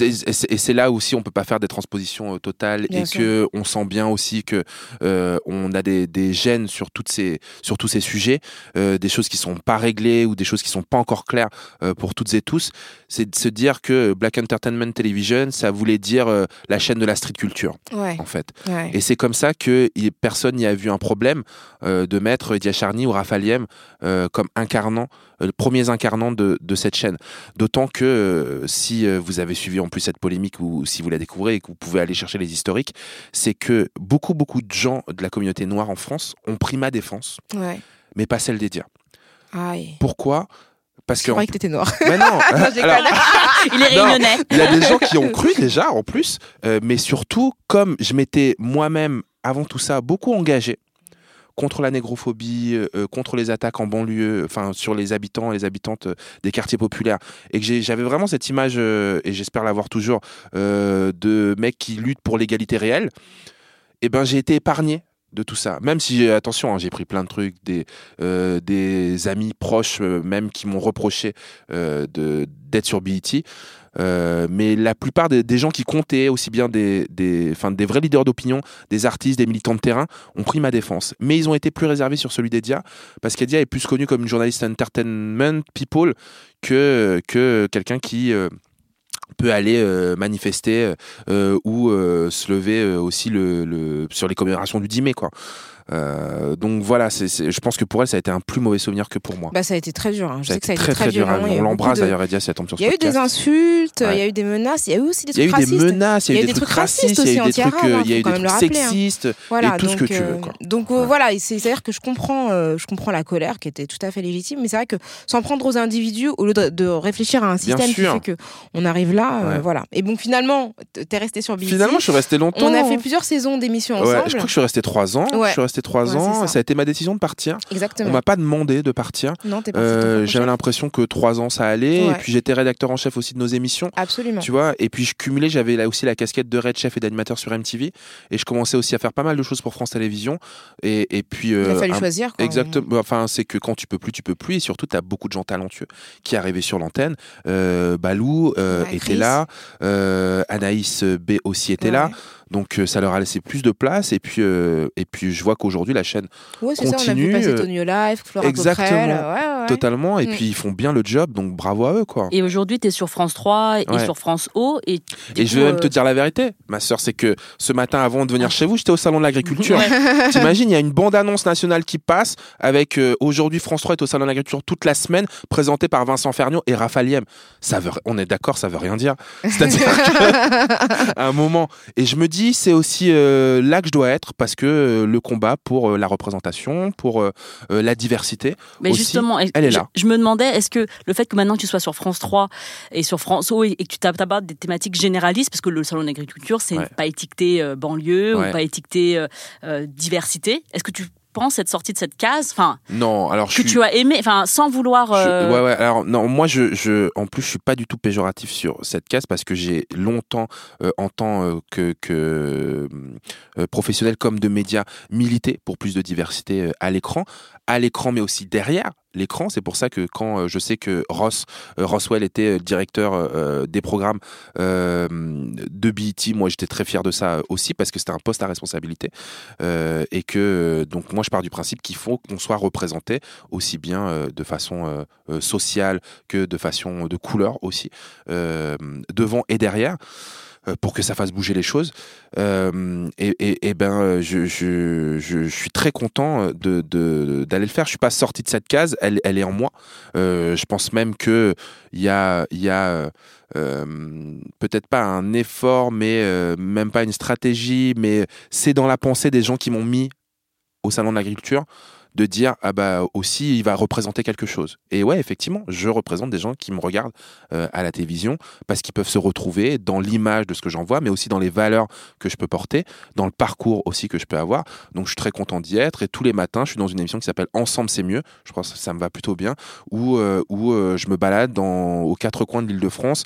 Et c'est là aussi on peut pas faire des transpositions euh, totales Bien et sûr. que on sent bien aussi que euh, on a des, des gènes sur toutes ces sur tous ces sujets, euh, des choses qui sont pas réglées ou des choses qui sont pas encore claires pour toutes et tous. C'est de se dire que Black Entertainment Television ça voulait dire la chaîne de la street culture ouais en fait. ouais Et c'est comme ça que personne n'y a vu un problème de mettre Edia Charny ou Raphaël Yem comme incarnant, les premiers incarnants de, de cette chaîne. D'autant que euh, si euh, vous avez suivi en plus cette polémique ou si vous la découvrez et que vous pouvez aller chercher les historiques, c'est que beaucoup, beaucoup de gens de la communauté noire en France ont pris ma défense, ouais mais pas celle d'Edia. aïe Pourquoi? Parce je que. croyais que t'étais noir Mais non alors, Il est réunionnais. il y a des gens qui ont cru déjà en plus, euh, mais surtout comme je m'étais moi-même avant tout ça beaucoup engagé contre la négrophobie, euh, contre les attaques en banlieue, enfin sur les habitants et les habitantes euh, des quartiers populaires, et que j'avais vraiment cette image, euh, et j'espère l'avoir toujours, euh, de mecs qui luttent pour l'égalité réelle, et ben j'ai été épargné de tout ça. Même si, attention, hein, j'ai pris plein de trucs, des, euh, amis proches euh, même qui m'ont reproché euh, d'être sur BET. Euh, mais la plupart des, gens qui comptaient, aussi bien des, des, enfin, des vrais leaders d'opinion, des artistes, des militants de terrain, ont pris ma défense. Mais ils ont été plus réservés sur celui d'Edia, parce qu'Edia est plus connue comme une journaliste entertainment people que, que quelqu'un qui euh, peut aller euh, manifester euh, ou euh, se lever euh, aussi le, le- sur les commémorations du 10 mai. Quoi. Euh, donc voilà, je pense que pour elle, ça a été un plus mauvais souvenir que pour moi. Bah, ça a été très dur. hein. Je ça sais que ça a été très très dur. hein. On l'embrasse de- d'ailleurs, Edia, si elle tombe sur ce Il y a eu des insultes, il Ouais. y a eu des menaces, il y a eu aussi des Il y a trucs eu des racistes. menaces, il y a eu des trucs racistes, il y a eu des trucs, euh, il y a hein, eu des trucs hein. sexistes. Et tout ce donc, que tu euh, veux. Donc euh, voilà, c'est-à-dire que je comprends, euh, je comprends la colère qui était tout à fait légitime, mais c'est vrai que sans prendre aux individus, au lieu de, réfléchir à un système qui fait que on arrive là, euh, voilà. Et bon, finalement, t'es resté sur. Finalement, je suis resté longtemps. on a fait plusieurs saisons d'émissions ensemble. je crois que je suis resté trois ans. Resté trois Ouais, ans. Ça. ça. a été ma décision de partir. On Exactement. m'a pas demandé de partir. Non, t'es. Euh, J'avais l'impression que trois ans ça allait. Ouais. Et puis j'étais rédacteur en chef aussi de nos émissions. Absolument. Tu vois, et puis je cumulais, j'avais là aussi la casquette de Red Chef et d'animateur sur MTV, et je commençais aussi à faire pas mal de choses pour France Télévisions, et, et puis Il a euh, fallu un- choisir. quoi. Exactement. Enfin, c'est que quand tu peux plus, tu peux plus. Et surtout, tu as beaucoup de gens talentueux qui arrivaient sur l'antenne. Euh, Balou euh, était là. Euh, Anaïs B aussi était là. Donc, euh, ça leur a laissé plus de place. Et puis, euh, et puis je vois qu'aujourd'hui, la chaîne, Ouais, c'est ça, on a continue, vu passer euh, Tonio Live, Flora exactement. Coquerel, ouais, ouais, ouais. totalement. Et Mm. puis, ils font bien le job. Donc, bravo à eux, quoi. Et aujourd'hui, tu es sur France 3 et Ouais. sur France O. Et, Et je vais même euh, te dire la vérité, ma sœur, c'est que ce matin, avant de venir chez vous, j'étais au salon de l'agriculture. Ouais. T'imagines, il y a une bande-annonce nationale qui passe avec euh, aujourd'hui France 3 est au salon de l'agriculture toute la semaine, présentée par Vincent Ferniaud et Raphaël Yem. Ça veut, on est d'accord, ça veut rien dire. C'est-à-dire qu'à un moment, et je me dis, c'est aussi euh, là que je dois être parce que euh, le combat pour euh, la représentation, pour la diversité. Mais aussi, justement, elle est je, là. je me demandais, est-ce que le fait que maintenant tu sois sur France 3 et sur France O et, et que tu t'abordes des thématiques généralistes, parce que le salon d'agriculture, c'est Ouais. pas étiqueté banlieue Ouais. ou pas étiqueté diversité, est-ce que tu penses être sorti de cette case, enfin, Non, alors je que suis. tu as aimé, enfin, sans vouloir. Je- euh, ouais, ouais. Alors, non, moi, je, je, en plus, je suis pas du tout péjoratif sur cette case parce que j'ai longtemps, euh, en tant euh, que, que euh, professionnel comme de médias, milité pour plus de diversité euh, à l'écran, à l'écran, mais aussi derrière l'écran. C'est pour ça que quand euh, je sais que Ross, euh, Roswell était euh, directeur des programmes de BET, moi, j'étais très fier de ça aussi parce que c'était un poste à responsabilité et que donc moi, je pars du principe qu'il faut qu'on soit représenté aussi bien de façon sociale que de façon de couleur aussi, devant et derrière. Euh, Pour que ça fasse bouger les choses, Euh, et, ben euh, je, suis très content d'aller le faire. Je suis pas sorti de cette case, elle, est en moi. Je pense même que il y a peut-être pas un effort, mais même pas une stratégie, mais c'est dans la pensée des gens qui m'ont mis au salon de l'agriculture de dire ah bah aussi il va représenter quelque chose. Et ouais effectivement je représente des gens qui me regardent euh, à la télévision parce qu'ils peuvent se retrouver dans l'image de ce que j'envoie mais aussi dans les valeurs que je peux porter dans le parcours aussi que je peux avoir. Donc je suis très content d'y être et tous les matins je suis dans une émission qui s'appelle Ensemble c'est mieux. Je pense que ça me va plutôt bien où euh, où euh, je me balade dans aux quatre coins de l'Île-de-France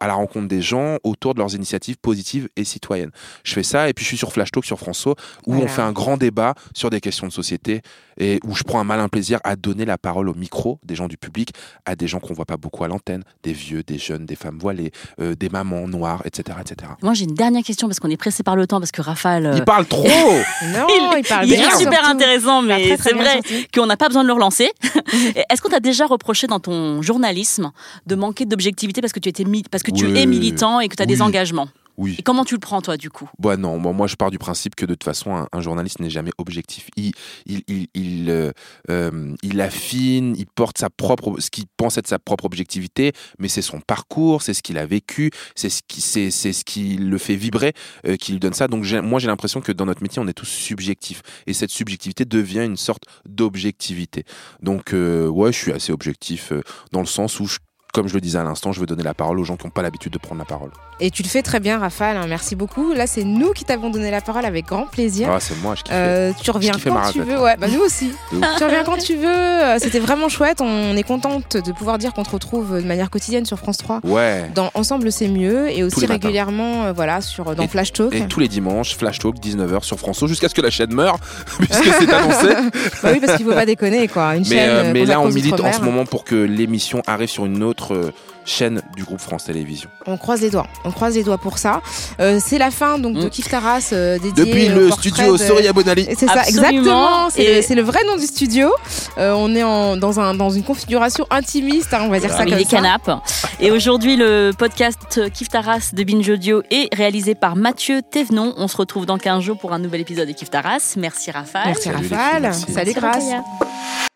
à la rencontre des gens autour de leurs initiatives positives et citoyennes. Je fais ça et puis je suis sur Flash Talk sur François où on fait un grand débat sur des questions de société et où je prends un malin plaisir à donner la parole au micro des gens du public, à des gens qu'on voit pas beaucoup à l'antenne, des vieux, des jeunes, des femmes voilées, euh, des mamans noires, etc. etc. Moi, j'ai une dernière question parce qu'on est pressé par le temps, parce que Raphaël. euh, Il parle trop Non, il, parle il bien. est super surtout. intéressant, mais très, très c'est vrai qu'on n'a pas besoin de le relancer. Est-ce qu'on t'a déjà reproché dans ton journalisme de manquer d'objectivité parce que tu étais parce que tu es militant et que tu as Oui. des engagements? Oui. Et comment tu le prends toi du coup? Bah non, moi, moi je pars du principe que de toute façon un, un journaliste n'est jamais objectif. Il, il, il, il, euh, euh, il affine, il porte sa propre, ce qu'il pense être sa propre objectivité, mais c'est son parcours, c'est ce qu'il a vécu, c'est ce qui, c'est, ce qui le fait vibrer, euh, qui lui donne ça. Donc moi j'ai l'impression que dans notre métier on est tous subjectifs et cette subjectivité devient une sorte d'objectivité. Donc ouais, je suis assez objectif dans le sens où je comme je le disais à l'instant, je veux donner la parole aux gens qui n'ont pas l'habitude de prendre la parole. Et tu le fais très bien, Raphaël. hein, merci beaucoup. Là, c'est nous qui t'avons donné la parole avec grand plaisir. Ah, c'est moi, je kiffe. Euh, tu reviens quand tu veux. Ouais, bah nous aussi. Tu reviens quand tu veux. C'était vraiment chouette. On est contente de pouvoir dire qu'on te retrouve de manière quotidienne sur France 3. Ouais. Dans Ensemble, c'est mieux. Et aussi régulièrement, euh, voilà, sur, dans Et- Flash Talk. Et tous les dimanches, Flash Talk, 19h sur François, jusqu'à ce que la chaîne meure, puisque c'est annoncé. Bah oui, parce qu'il faut pas déconner, quoi. Une Mais, chaîne. euh, mais là, on milite en ce moment pour que l'émission arrive sur une autre euh, chaîne du groupe France Télévisions. On croise les doigts. On croise les doigts pour ça. Euh, c'est la fin donc de Mm. Kif Taras euh, dédié Depuis le studio de- Soria Bonali. C'est ça, exactement. C'est Et- le, vrai nom du studio. Euh, on est en, dans, un, dans une configuration intimiste, hein, on va dire ça Avec comme des ça. canapes. Et aujourd'hui, le podcast Kif Taras de Binge Audio est réalisé par Mathieu Thévenon. On se retrouve dans 15 jours pour un nouvel épisode de Kif Taras. Merci Raphaël. Merci Salut Raphaël. merci. Salut Merci, Grâce.